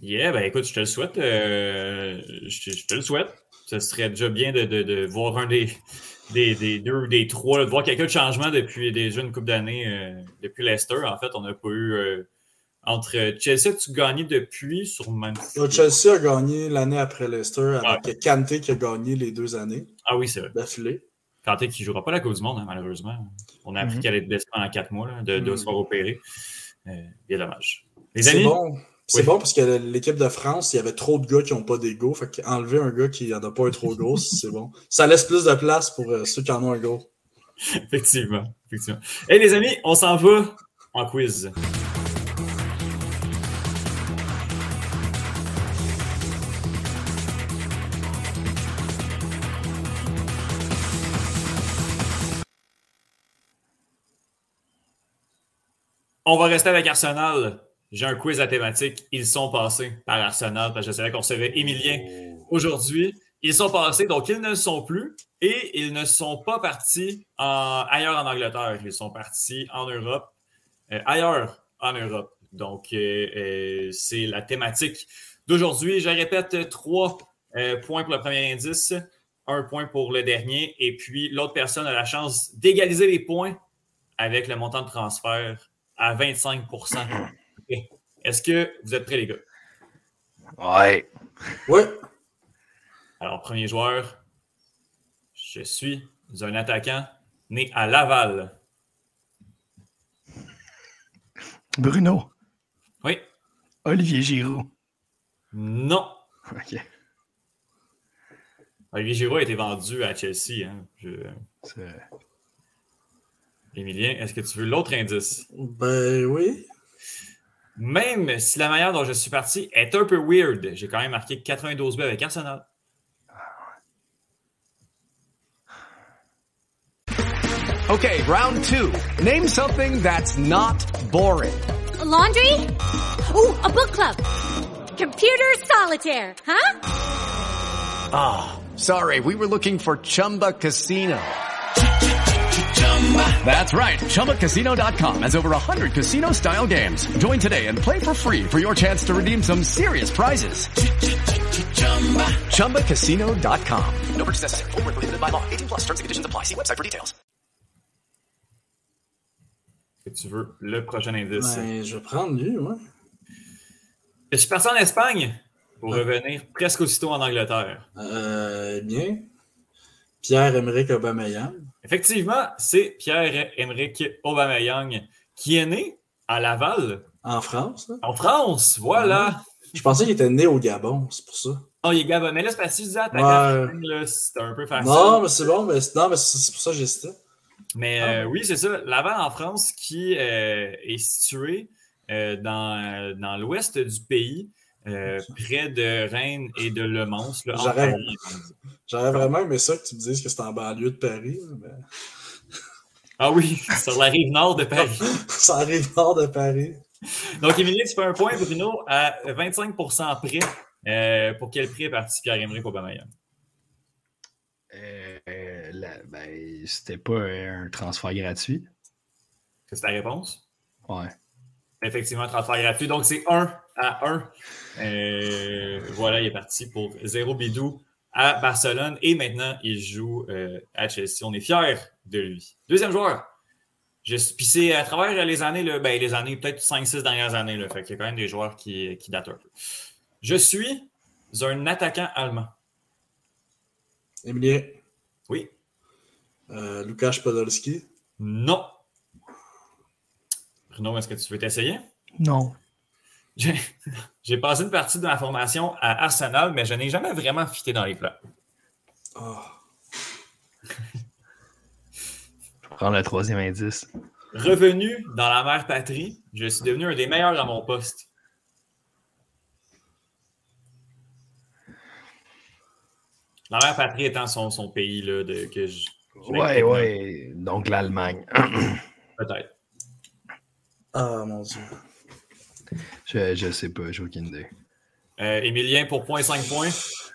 Speaker 3: Yeah, ben écoute, je te le souhaite. je, te le souhaite. Ce serait déjà bien de, de- de voir un des, des, des deux ou des trois, de voir quelques changements depuis déjà une couple d'années. depuis Leicester, en fait, on n'a pas eu. Euh, entre Chelsea, tu gagné depuis sur Man City.
Speaker 4: Là, Chelsea a gagné l'année après Leicester avec Kanté qui a gagné les deux années
Speaker 3: Ah oui, c'est vrai.
Speaker 4: d'affilée.
Speaker 3: Kanté qui ne jouera pas la Coupe du Monde, hein, malheureusement. On a appris
Speaker 4: Mhm.
Speaker 3: qu'elle est blessée pendant quatre mois, là, de, de
Speaker 4: Mhm.
Speaker 3: se faire opérer. Euh, bien dommage. Les
Speaker 4: C'est
Speaker 3: amis,
Speaker 4: bon. C'est
Speaker 3: Oui.
Speaker 4: bon parce que l'équipe de France, il y avait trop de gars qui n'ont pas d'ego. Fait qu'enlever un gars qui n'en a pas un trop gros, c'est bon. Ça laisse plus de place pour euh, ceux qui en ont un gros.
Speaker 3: effectivement. effectivement. Et les amis, on s'en va en quiz. On va rester avec Arsenal. J'ai un quiz à thématique. Ils sont passés par Arsenal parce que je savais qu'on recevait Emilien aujourd'hui. Ils sont passés, donc ils ne le sont plus et ils ne sont pas partis en- ailleurs en Angleterre. Ils sont partis en Europe, euh, ailleurs en Europe. Donc, euh, euh, c'est la thématique d'aujourd'hui. Je répète, trois points pour le premier indice, un point pour le dernier, et puis l'autre personne a la chance d'égaliser les points avec le montant de transfert à 25 Ok. Est-ce que vous êtes prêts, les gars?
Speaker 5: Ouais.
Speaker 4: Ouais.
Speaker 3: Alors, premier joueur, je suis un attaquant né à Laval.
Speaker 5: Bruno.
Speaker 3: Oui.
Speaker 5: Olivier Giroud.
Speaker 3: Non.
Speaker 5: OK.
Speaker 3: Olivier Giroud a été vendu à Chelsea. Hein. Je- Émilien, est-ce que tu veux l'autre indice?
Speaker 4: Ben oui.
Speaker 3: Même si la manière dont je suis parti est un peu weird, j'ai quand même marqué 92 buts avec Arsenal.
Speaker 12: Okay, round two. Name something that's not boring.
Speaker 13: laundry? Ooh, a book club. Computer solitaire, huh?
Speaker 12: Ah, sorry, we were looking for Chumba Casino. That's right. ChumbaCasino.com has over 100 casino style games. Join today and play for free for your chance to redeem some serious prizes. ChumbaCasino.com. No purchase necessary. Void where prohibited by law. 18 plus terms and conditions apply. See website for details.
Speaker 3: Est-ce que tu veux le prochain indice?
Speaker 4: Ben, je vais prendre lui, ouais.
Speaker 3: Je suis parti en Espagne pour revenir presque aussitôt en Angleterre.
Speaker 4: Euh, bien. Pierre-Emerick Aubameyang.
Speaker 3: Effectivement, c'est Pierre-Emerick Aubameyang qui est né à Laval.
Speaker 4: En France, là?
Speaker 3: En France, voilà.
Speaker 4: Je pensais qu'il était né au Gabon, c'est pour ça.
Speaker 3: Oh, il est Gabon. Mais là, c'est je disais attaquant
Speaker 4: Ouais.
Speaker 3: c'était un peu facile.
Speaker 4: Non, mais c'est bon, mais, c'est- non, mais c'est pour ça que j'hésitais.
Speaker 3: Mais euh, oui, c'est ça. Laval en France qui euh, est situé euh, dans, dans l'ouest du pays, euh, près de Rennes et de Le Mans.
Speaker 4: J'aurais vraiment aimé ça que tu me dises que c'était en banlieue de Paris. mais-
Speaker 3: Ah oui, sur la rive nord de Paris.
Speaker 4: Ça arrive nord de Paris.
Speaker 3: Donc, Émilie, tu fais un point, Bruno, à 25% près. Euh, pour quel prix est parti Pierre-Emerick Aubameyang?
Speaker 5: Euh, la- ben, c'était pas un transfert gratuit.
Speaker 3: C'est ta réponse?
Speaker 5: Ouais.
Speaker 3: Effectivement, transfert gratuit. Donc, c'est 1 à 1. Euh, voilà, il est parti pour zéro bidou à Barcelone. Et maintenant, il joue euh, à Chelsea. On est fiers de lui. Deuxième joueur. Je suis puis c'est à travers les années, là, ben, les années, peut-être 5-6 dernières années. Là, fait qu'il y a quand même des joueurs qui, qui datent un peu. Je suis un attaquant allemand.
Speaker 4: Emilien.
Speaker 3: Oui.
Speaker 4: Euh, Lukasz Podolski?
Speaker 3: Non. Bruno, est-ce que tu veux t'essayer?
Speaker 5: Non.
Speaker 3: J'ai passé une partie de ma formation à Arsenal, mais je n'ai jamais vraiment fité dans les plans.
Speaker 4: Ah.
Speaker 5: Je vais prendre le troisième indice.
Speaker 3: Revenu dans la mère patrie, je suis devenu un des meilleurs à mon poste. La mère patrie étant son, son pays là, de, que je. je
Speaker 5: Ouais, ouais. Donc l'Allemagne.
Speaker 3: Peut-être.
Speaker 4: Ah, mon Dieu.
Speaker 5: Je, je sais pas, j'ai aucune idée.
Speaker 3: Euh, Émilien pour 0.5 points.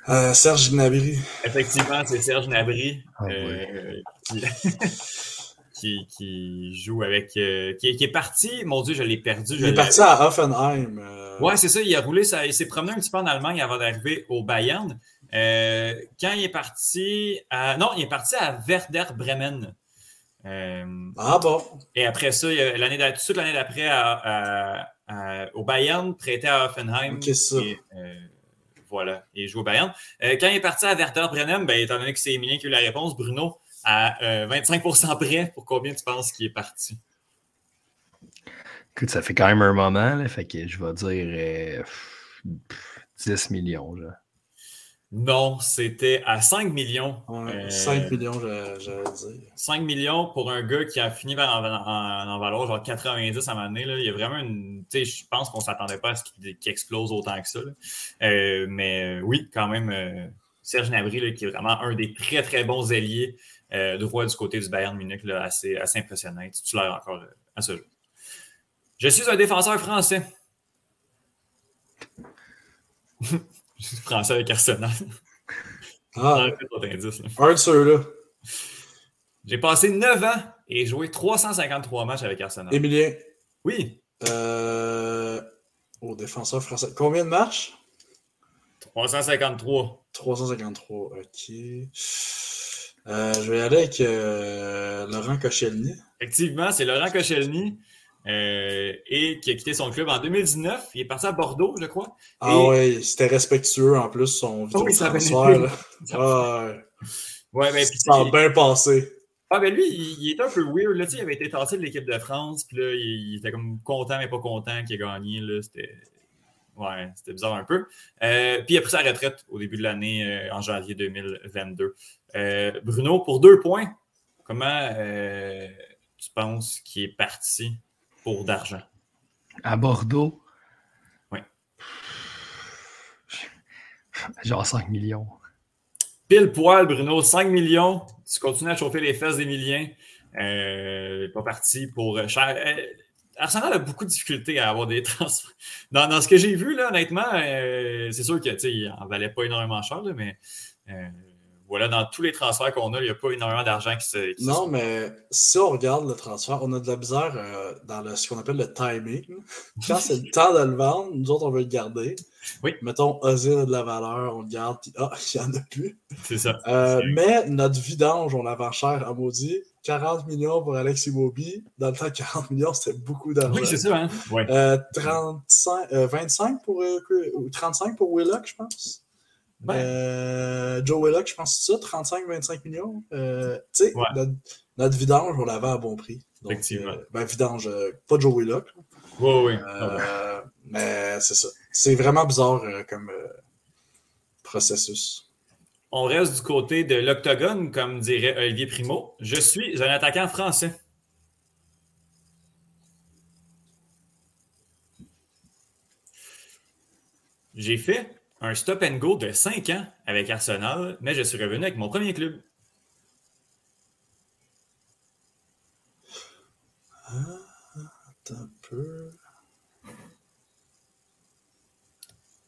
Speaker 4: Euh, Serge Gnabry.
Speaker 3: Effectivement, c'est Serge Nabry
Speaker 5: Ah,
Speaker 3: euh, qui, qui, qui joue avec. euh, qui, est- qui est parti. Mon Dieu, je l'ai perdu.
Speaker 4: Il est parti à Offenheim. euh,
Speaker 3: Ouais, c'est ça. Il a roulé, ça, il s'est promené un petit peu en Allemagne avant d'arriver au Bayern. Euh, quand il est parti à. Non, il est parti à Werder Bremen. Euh,
Speaker 4: Ah bon?
Speaker 3: et après ça, l'année toute l'année d'après, à- au Bayern, prêté à Offenheim.
Speaker 4: Ok, ça.
Speaker 3: Et, euh, voilà, il joue au Bayern. Euh, quand il est parti à Werder Bremen, ben, étant donné que c'est Emilien qui a eu la réponse, Bruno, à euh, 25% près, pour combien tu penses qu'il est parti?
Speaker 5: Écoute, ça fait quand même un moment, là, fait que je vais dire euh, pff, 10 millions. Là.
Speaker 3: Non, c'était à 5 millions.
Speaker 4: Ouais,
Speaker 3: Euh,
Speaker 4: 5 millions, j'a- j'allais dire.
Speaker 3: 5 millions pour un gars qui a fini par en, en, en valoir genre 90 à un moment donné. Là. Il y a vraiment une. Tu sais, je pense qu'on ne s'attendait pas à ce qu'il explose autant que ça. Euh, mais euh, oui, quand même, euh, Serge Nabry, là, qui est vraiment un des très très bons ailiers euh, droit du côté du Bayern Munich, là, assez, assez impressionnant, titulaire encore euh, à ce jour. Je suis un défenseur français. Je suis français avec Arsenal.
Speaker 4: Ah, un de ceux-là.
Speaker 3: J'ai passé 9 ans et joué 353 matchs avec Arsenal.
Speaker 4: Emilien.
Speaker 3: Oui,
Speaker 4: Euh, au défenseur français. Combien de matchs?
Speaker 3: 353.
Speaker 4: 353, ok. Euh, je vais aller avec euh, Laurent Koscielny.
Speaker 3: Effectivement, c'est Laurent Koscielny euh, et qui a quitté son club en 2019. Il est parti à Bordeaux, je crois.
Speaker 4: Ah
Speaker 3: Et-
Speaker 4: ouais, c'était respectueux en plus, son vidéo
Speaker 3: oui, ça avait
Speaker 4: transfert. Ah ouais.
Speaker 3: Ouais, mais puis,
Speaker 4: Ça a bien passé.
Speaker 3: Ah, ben lui, il, il était un peu weird. Là, il avait été tassé de l'équipe de France. Puis là, il, il était comme content, mais pas content qu'il ait gagné. Là, c'était. Ouais, c'était bizarre un peu. Euh, puis il a pris sa retraite au début de l'année, euh, en janvier 2022. Euh, Bruno, pour deux points, comment tu penses qu'il est parti? Pour d'argent?
Speaker 5: À Bordeaux?
Speaker 3: Oui.
Speaker 5: Genre 5 millions.
Speaker 3: Pile poil, Bruno, 5 millions. Tu continues à chauffer les fesses d'Emilien. Euh, pas parti pour euh, cher. Euh, Arsenal a beaucoup de difficultés à avoir des transferts. Dans, dans ce que j'ai vu, là, honnêtement, euh, c'est sûr qu'il n'en valait pas énormément cher, là, mais euh, voilà, dans tous les transferts qu'on a, il n'y a pas énormément d'argent qui se. qui se-
Speaker 4: Non, mais si on regarde le transfert, on a de la misère euh, dans le, ce qu'on appelle le timing. Quand c'est le temps de le vendre, nous autres, on veut le garder.
Speaker 3: Oui.
Speaker 4: Mettons, Ozil a de la valeur, on le garde, puis ah, il n'y en a plus.
Speaker 3: C'est ça.
Speaker 4: Euh, mais notre vidange, on la vend cher à maudit. 40 millions pour Alexis Moby. Dans le temps, 40 millions, c'était beaucoup d'argent.
Speaker 3: Oui, c'est ça, hein? Ouais.
Speaker 4: Euh, 35, euh, 25 pour, euh, ou 35 pour Willock, je pense.
Speaker 3: Ben.
Speaker 4: Euh, Joe Willock, je pense que c'est ça, 35-25 millions. Euh, tu sais,
Speaker 3: Ouais.
Speaker 4: notre, notre vidange, on la vend à bon prix. Donc,
Speaker 3: Effectivement.
Speaker 4: euh, ben, vidange, pas Joe Willock.
Speaker 3: Oui, oui.
Speaker 4: Mais c'est ça. C'est vraiment bizarre comme processus.
Speaker 3: On reste du côté de l'octogone, comme dirait Olivier Primo. Je suis un attaquant français. J'ai fait un stop and go de 5 ans avec Arsenal, mais je suis revenu avec mon premier club.
Speaker 4: Attends un peu.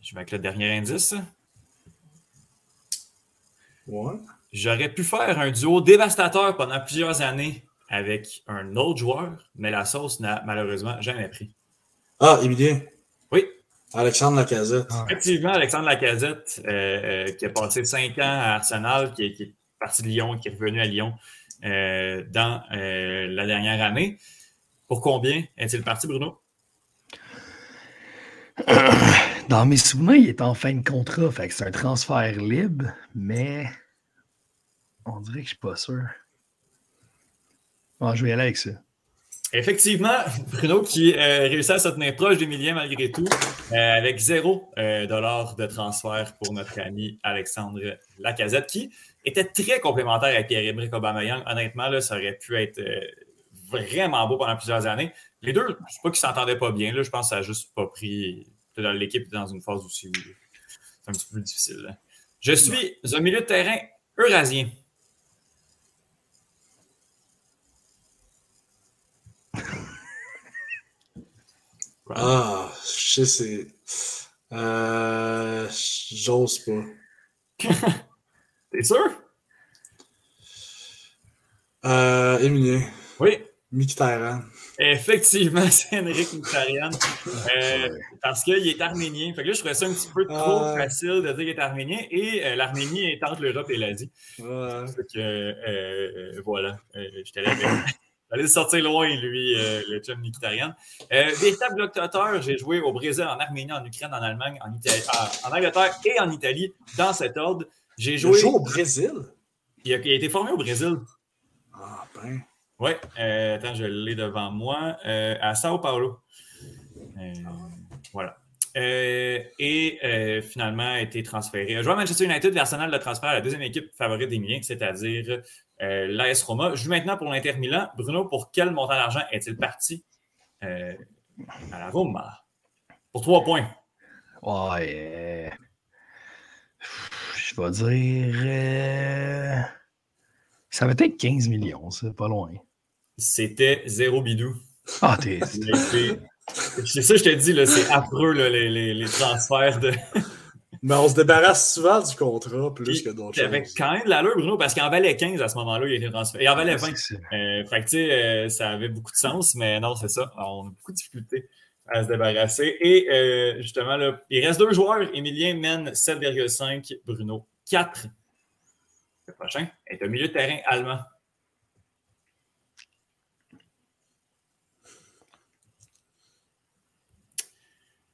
Speaker 3: Je vais avec le dernier indice.
Speaker 4: Ouais.
Speaker 3: J'aurais pu faire un duo dévastateur pendant plusieurs années avec un autre joueur, mais la sauce n'a malheureusement jamais pris.
Speaker 4: Ah, Emilien.
Speaker 3: Oui.
Speaker 4: Alexandre Lacazette.
Speaker 3: Effectivement, Alexandre Lacazette, euh, euh, qui a passé cinq ans à Arsenal, qui est, qui est parti de Lyon, qui est revenu à Lyon euh, dans euh, la dernière année. Pour combien est-il parti, Bruno?
Speaker 5: Dans mes souvenirs, il est en fin de contrat, fait que c'est un transfert libre, mais on dirait que je suis pas sûr. Bon, je vais y aller avec ça.
Speaker 3: Effectivement, Bruno qui euh, réussit à se tenir proche d'Emilien malgré tout, euh, avec zéro euh, dollar de transfert pour notre ami Alexandre Lacazette, qui était très complémentaire avec Pierre-Emerick Aubameyang. Honnêtement, là, ça aurait pu être euh, vraiment beau pendant plusieurs années. Les deux, je ne sais pas qu'ils s'entendaient pas bien. Là, je pense que ça n'a juste pas pris. Dans l'équipe dans une phase aussi où c'est un petit peu plus difficile. là. Je suis un milieu de terrain eurasien.
Speaker 4: Ah, je sais, c'est. Euh, J'ose pas.
Speaker 3: T'es sûr?
Speaker 4: Euh, Emilien.
Speaker 3: Oui.
Speaker 4: Mkhitaryan.
Speaker 3: Effectivement, c'est Henrik Mkhitaryan. Euh, parce qu'il est arménien. Fait que là, je trouvais ça un petit peu trop
Speaker 4: Ah.
Speaker 3: facile de dire qu'il est arménien. Et euh, l'Arménie est entre l'Europe et l'Asie.
Speaker 4: Ouais.
Speaker 3: Euh, euh, voilà. Euh, J'étais allé J'allais sortir loin, lui, euh, le chum Mkhitaryan. Euh, véritable j'ai joué au Brésil, en Arménie, en Ukraine, en Allemagne, en, Italie, en, en Angleterre et en Italie, dans cet ordre. J'ai joué.
Speaker 4: joué au Brésil?
Speaker 3: Il a, il a été formé au Brésil.
Speaker 4: Ah, ben.
Speaker 3: Oui, euh, attends, je l'ai devant moi. euh, à Sao Paulo. Euh, voilà. Euh, et euh, finalement a été transféré. À Manchester United, l'Arsenal le transfert à la deuxième équipe favorite des Miliens, c'est-à-dire euh, l'AS Roma. Je joue maintenant pour l'Inter Milan. Bruno, pour quel montant d'argent est-il parti euh, à la Roma? Pour trois points.
Speaker 5: Ouais. euh, Je vais dire. euh, Ça va être 15 millions, ça, pas loin.
Speaker 3: C'était zéro bidou.
Speaker 5: Ah, t'es.
Speaker 3: C'est ça, que je te dis, c'est affreux, là, les, les- les transferts de.
Speaker 4: Mais on se débarrasse souvent du contrat plus que d'autres
Speaker 3: Puis avec
Speaker 4: choses.
Speaker 3: quand même de l'allure, Bruno, parce qu'il en valait 15 à ce moment-là, il été transféré. Il en valait 20.
Speaker 5: C'est ça.
Speaker 3: Euh, fait que, tu sais, euh, ça avait beaucoup de sens, mais non, c'est ça. On a beaucoup de difficultés à se débarrasser. Et euh, justement, là, il reste deux joueurs. Emilien mène 7,5, Bruno 4. Le prochain est un milieu de terrain allemand.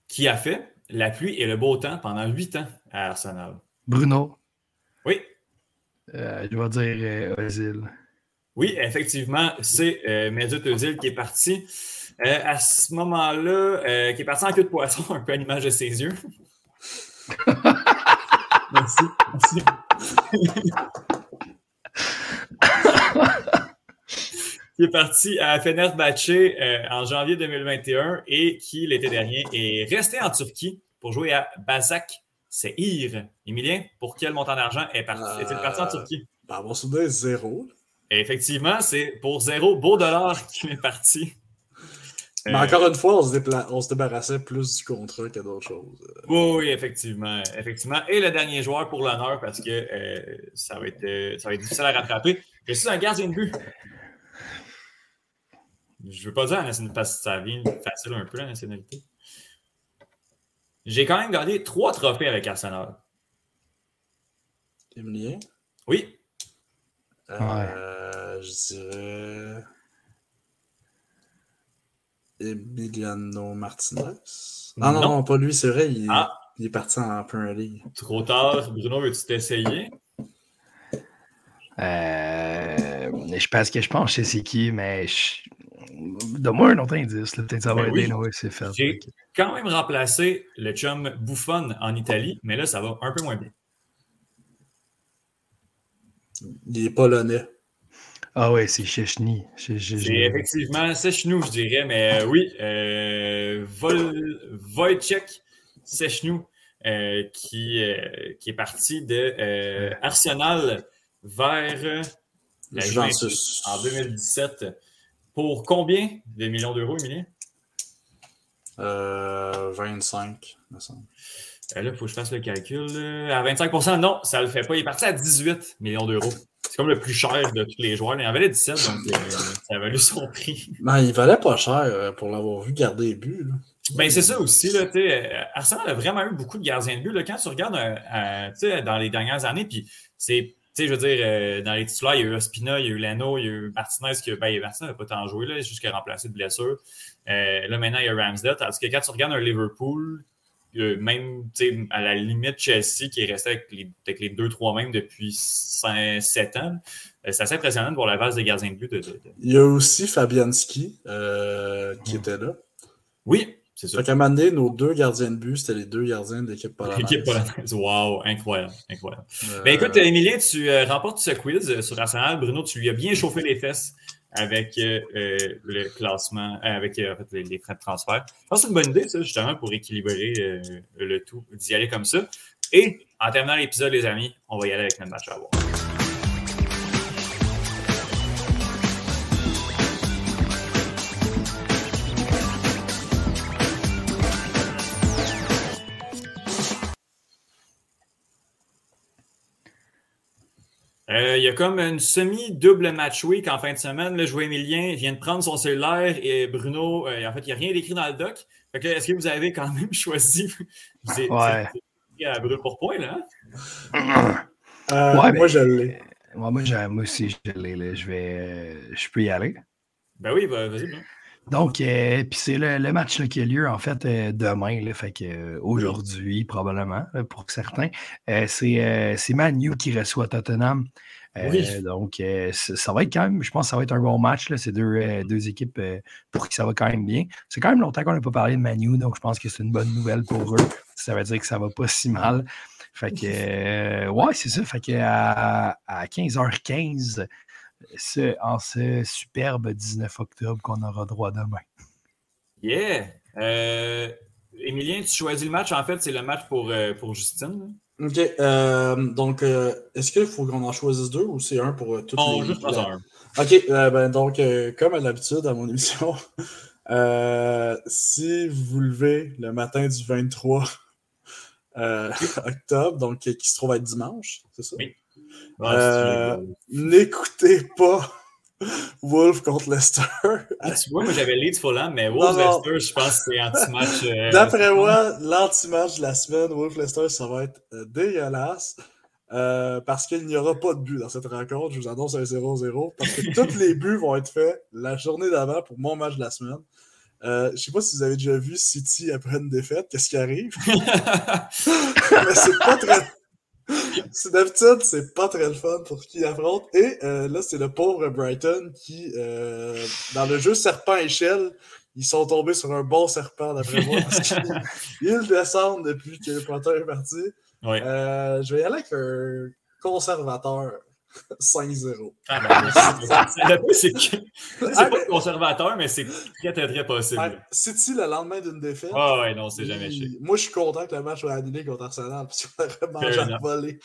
Speaker 3: Qui a fait? La pluie et le beau temps pendant 8 ans à Arsenal.
Speaker 5: Bruno,
Speaker 3: Oui,
Speaker 5: euh, je vais dire euh, Ozil.
Speaker 3: Oui, effectivement, c'est euh, Özil qui est parti. Euh, à ce moment-là, euh, qui est parti en queue de poisson, un peu à l'image de ses yeux. merci. merci. Qui est parti à Fenerbahçe euh, en janvier 2021 et qui, l'été dernier, est resté en Turquie pour jouer à Bazak Seir. Emilien, pour quel montant d'argent est parti- est-il parti en
Speaker 4: Euh,
Speaker 3: Turquie?
Speaker 4: Ben, on va se donner zéro.
Speaker 3: Et effectivement, c'est pour zéro beau dollar qu'il est parti.
Speaker 4: Mais
Speaker 3: Euh,
Speaker 4: encore une fois, on se, dépla- on se débarrassait plus du contrat que d'autres choses.
Speaker 3: Oui, oui, effectivement, effectivement. Et le dernier joueur pour l'honneur, parce que euh, ça, va être, euh, ça va être difficile à rattraper. Je suis un gardien de but. Je ne veux pas dire la nationalité parce que ça vient facile un peu la nationalité. J'ai quand même gagné trois trophées avec Arsenal.
Speaker 4: Emilien?
Speaker 3: Oui.
Speaker 4: Euh, Je dirais. Emiliano Martinez. Non,
Speaker 3: Non.
Speaker 4: non, pas lui, c'est vrai, il,
Speaker 3: Ah.
Speaker 4: il est parti en Premier League.
Speaker 3: Trop tard. Bruno, veux-tu t'essayer?
Speaker 5: Euh, je pense que je pense que je sais c'est qui, mais je... donne-moi un autre indice. Peut-être ça va
Speaker 3: Ben
Speaker 5: aider.
Speaker 3: oui.
Speaker 5: ouais, c'est fait.
Speaker 3: J'ai quand même remplacé le chum Buffon en Italie, mais là, ça va un peu moins bien.
Speaker 4: Il est polonais.
Speaker 5: Ah ouais, c'est Chechny. Che- che-
Speaker 3: C'est effectivement Sechnou, je dirais, mais euh, oui, euh, Vol, Wojciech Sechnou, euh, qui, euh, qui est parti de euh, Arsenal vers euh, la.
Speaker 4: Juventus
Speaker 3: en 2017. Pour combien de millions d'euros, Emilien?
Speaker 4: Euh, 25, me semble.
Speaker 3: Euh, là, il faut que je fasse le calcul. À 25% non, ça le fait pas. Il est parti à 18 millions d'euros. C'est comme le plus cher de tous les joueurs. Il en valait 17, donc euh, ça a valu son prix.
Speaker 4: Ben, il valait pas cher euh, pour l'avoir vu garder les buts. là.
Speaker 3: Ben, c'est ça aussi. Là, tu sais, euh, Arsenal a vraiment eu beaucoup de gardiens de but. Là, quand tu regardes euh, dans les dernières années, puis c'est. Tu sais, je veux dire, euh, dans les titulaires, il y a eu Ospina, il y a eu Leno, il y a eu Martinez, qui, ben, Martinez n'a pas tant joué, là, jusqu'à remplacer de blessure. Euh, là, maintenant, il y a Ramsdale. Tandis que quand tu regardes un Liverpool, euh, même à la limite Chelsea, qui est resté avec les, avec les deux, trois mêmes depuis 7 ans, euh, c'est assez impressionnant de voir la base des gardiens de but. De, de- de-
Speaker 4: Il y a aussi Fabianski qui était là.
Speaker 3: Oui, c'est ça.
Speaker 4: Fait qu'à un moment donné, nos deux gardiens de but, c'était les deux gardiens de l'équipe polonaise.
Speaker 3: L'équipe polonaise. Wow, incroyable, incroyable.
Speaker 4: Euh,
Speaker 3: Ben écoute, Emilien, tu euh, remportes ce quiz euh, sur Arsenal. Bruno, tu lui as bien chauffé les fesses avec euh, le classement, euh, avec euh, en fait, les, les frais de transfert. Je pense que c'est une bonne idée, ça, justement, pour équilibrer euh, le tout, d'y aller comme ça. Et en terminant l'épisode, les amis, on va y aller avec notre match à voir. Euh, il y a comme une semi-double match week en fin de semaine. Là, je vois Emilien vient de prendre son cellulaire et Bruno, euh, en fait, il n'y a rien d'écrit dans le doc. Est-ce que vous avez quand même choisi? C'est,
Speaker 5: Ouais.
Speaker 3: c'est- c'est à brûle pour point, là? hein?
Speaker 4: Euh,
Speaker 5: Ouais,
Speaker 4: moi,
Speaker 5: ben,
Speaker 4: je l'ai.
Speaker 5: Moi, moi, aussi, je l'ai. là. Je vais. je peux y aller.
Speaker 3: Ben oui, ben, vas-y. Bruno.
Speaker 5: Donc, euh, puis c'est le, le match là, qui a lieu en fait euh, demain, là, fait que euh, aujourd'hui probablement là, pour certains. C'est euh, c'est Man U qui reçoit Tottenham.
Speaker 3: Oui.
Speaker 5: Donc, ça va être quand même, je pense que ça va être un bon match. là. C'est deux, euh, deux équipes pour qui ça va quand même bien. C'est quand même longtemps qu'on n'a pas parlé de Man U, donc je pense que c'est une bonne nouvelle pour eux. Ça veut dire que ça va pas si mal. Fait que, ouais, c'est ça. Fait que à, à 15h15, ce, en ce superbe 19 octobre qu'on aura droit demain.
Speaker 3: Yeah! Euh, Emilien, tu choisis le match. En fait, c'est le match pour, euh, pour Justine.
Speaker 4: OK. euh, donc, euh, est-ce qu'il faut qu'on en choisisse deux ou c'est un pour euh, toutes
Speaker 3: On
Speaker 4: les...
Speaker 3: juste prend un.
Speaker 4: OK. euh, ben, donc, euh, comme à l'habitude à mon émission, euh, si vous levez le matin du 23 euh, octobre, donc euh, qui se trouve être dimanche, c'est ça?
Speaker 3: Oui.
Speaker 4: Euh, N'écoutez pas Wolf contre Leicester.
Speaker 3: Ah, tu vois, moi j'avais Leeds Fulham, mais
Speaker 4: non.
Speaker 3: Leicester, je pense que c'est anti-match. euh,
Speaker 4: D'après moi, l'anti-match de la semaine, Wolf-Leicester, ça va être euh, dégueulasse. euh, parce qu'il n'y aura pas de but dans cette rencontre. Je vous annonce un 0-0. Parce que tous les buts vont être faits la journée d'avant pour mon match de la semaine. Euh, je ne sais pas si vous avez déjà vu City après une défaite. Qu'est-ce qui arrive? Mais c'est pas très. C'est d'habitude, c'est pas très le fun pour qui affronte. Et euh, là, c'est le pauvre Brighton qui, euh, dans le jeu serpent-échelle, ils sont tombés sur un bon serpent, d'après moi, parce qu'ils ils descendent depuis que Potter est parti. Euh, je vais y aller avec un conservateur 5-0.
Speaker 3: Ah, ben, c'est- le que c'est pas conservateur, mais c'est très, très, très possible.
Speaker 4: Ouais, City, le lendemain d'une défaite.
Speaker 3: Ah ouais, non, c'est jamais chic.
Speaker 4: Moi, je suis content que le match soit annulé contre Arsenal, parce qu'on aurait mangé à voler.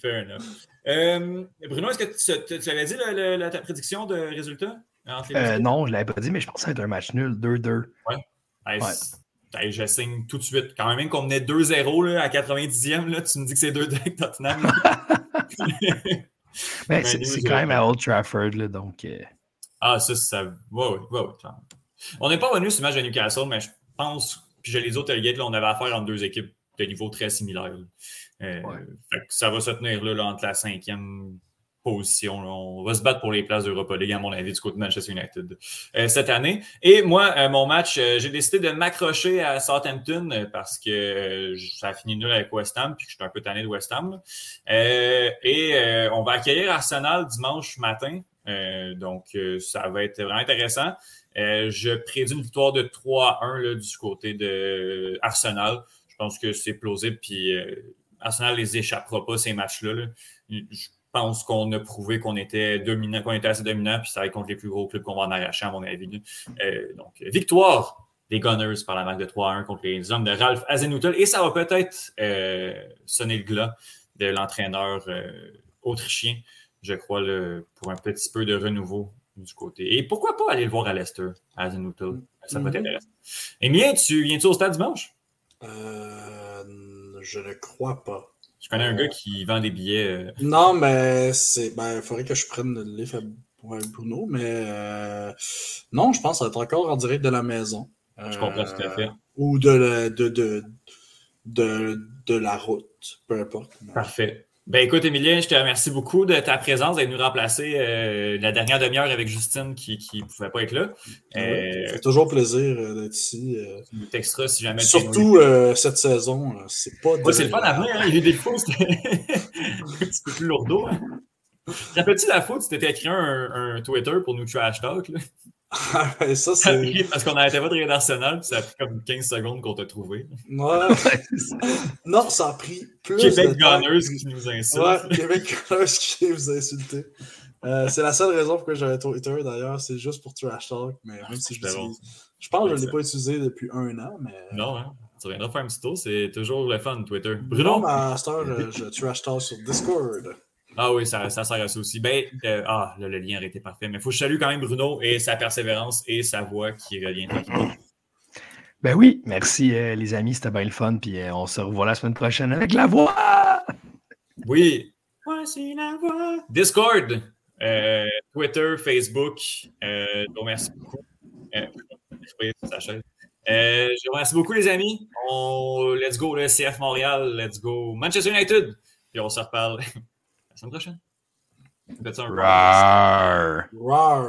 Speaker 3: Fair enough. Euh, Bruno, est-ce que tu, avais dit la- ta prédiction de résultat
Speaker 5: Euh, non, je ne l'avais pas dit, mais je va être un match nul, 2-2.
Speaker 3: Ouais. Hey,
Speaker 5: Ouais.
Speaker 3: c'est- hey, je signe tout de suite. Quand même qu'on menait 2-0 là, à 90e, là, tu me dis que c'est 2-2 avec Tottenham.
Speaker 5: Mais
Speaker 3: Ben,
Speaker 5: c'est quand même à Old Trafford, là, donc. euh,
Speaker 3: Ah, ça, ça. Ouais, ouais, clairement. On n'est pas revenu sur le match de Newcastle, mais je pense, puis je les autres là, on avait affaire entre deux équipes de niveau très similaire. Euh, fait que ça va se tenir là, là, entre la cinquième position. On va se battre pour les places d'Europa League, à mon avis, du côté de Manchester United euh, cette année. Et moi, euh, mon match, euh, j'ai décidé de m'accrocher à Southampton parce que ça a fini nul avec West Ham, puis je suis un peu tanné de West Ham. et on va accueillir Arsenal dimanche matin. Donc, ça va être vraiment intéressant. Je prédis une victoire de 3-1 là, du côté de Arsenal. Je pense que c'est plausible. Puis Arsenal les échappera pas ces matchs-là. là. Je pense qu'on a prouvé qu'on était dominant, qu'on était assez dominant, puis ça va être contre les plus gros clubs qu'on va en arracher, à mon avis. Euh, donc, victoire des Gunners par la marque de 3-1 contre les hommes de Ralph Hasenhuttl. Et ça va peut-être euh, sonner le glas de l'entraîneur euh, autrichien, je crois, le- pour un petit peu de renouveau du côté. Et pourquoi pas aller le voir à Leicester, à? Ça peut être
Speaker 4: Mhm.
Speaker 3: intéressant. Emilien, tu viens-tu au stade dimanche?
Speaker 4: Euh, je ne crois pas.
Speaker 3: Je connais un gars qui vend des billets. euh,
Speaker 4: Non, mais c'est. Ben, il faudrait que je prenne le livre pour Bruno, mais euh, non, je pense que ça va être encore en direct de la maison.
Speaker 3: Je comprends tout à fait.
Speaker 4: Euh, Ou de la, de, de, de, de la route, peu importe.
Speaker 3: Parfait. Ben écoute, Emilien, je te remercie beaucoup de ta présence, d'être nous remplacer euh, la dernière demi-heure avec Justine qui ne pouvait pas être là.
Speaker 4: Ouais,
Speaker 3: Euh,
Speaker 4: ça fait toujours plaisir euh, d'être ici. euh.
Speaker 3: tu nous texteras si jamais
Speaker 4: Surtout euh, cette saison, c'est pas.
Speaker 3: Ouais, c'est le fun à venir, hein. il y a eu des fois c'était un petit peu plus lourdeau. Hein. Rappelles-tu la fois où tu t'étais écrit un, un Twitter pour nous trash talk? Là?
Speaker 4: Ah, ben, ça, c'est.
Speaker 3: pris- parce qu'on n'arrêtait pas de regarder Arsenal, puis ça a pris comme 15 secondes qu'on t'a trouvé.
Speaker 4: Ouais. non, ça a pris plus
Speaker 3: Québec
Speaker 4: de temps.
Speaker 3: Gunners qui nous insulte.
Speaker 4: Ouais, Québec Gunners qui vous a insulté. Euh, c'est la seule raison pourquoi j'avais Twitter d'ailleurs, c'est juste pour Trash Talk, mais même si je
Speaker 3: bon.
Speaker 4: Je pense que je ne l'ai pas utilisé depuis un an, mais.
Speaker 3: Non, hein? Tu reviendras faire un petit tour, c'est toujours le fun, Twitter.
Speaker 4: Non,
Speaker 3: Bruno?
Speaker 4: mais à cette heure, je, je Trash Talk sur Discord.
Speaker 3: Ah oui, ça, ça sert à ça aussi. Ben, euh, ah, là, le lien aurait été parfait. Mais il faut que je salue quand même Bruno et sa persévérance et sa voix qui revient.
Speaker 5: Ben oui, merci euh, les amis, c'était bien le fun. Puis euh, on se revoit la semaine prochaine avec la voix.
Speaker 3: Oui. Voici la voix. Discord, Twitter, Facebook. Je vous remercie beaucoup. Je vous remercie beaucoup, les amis. On, let's go, le CF Montréal. Let's go, Manchester United. Puis on se reparle la semaine prochaine. Faites ça un
Speaker 5: Rar.
Speaker 4: Rar.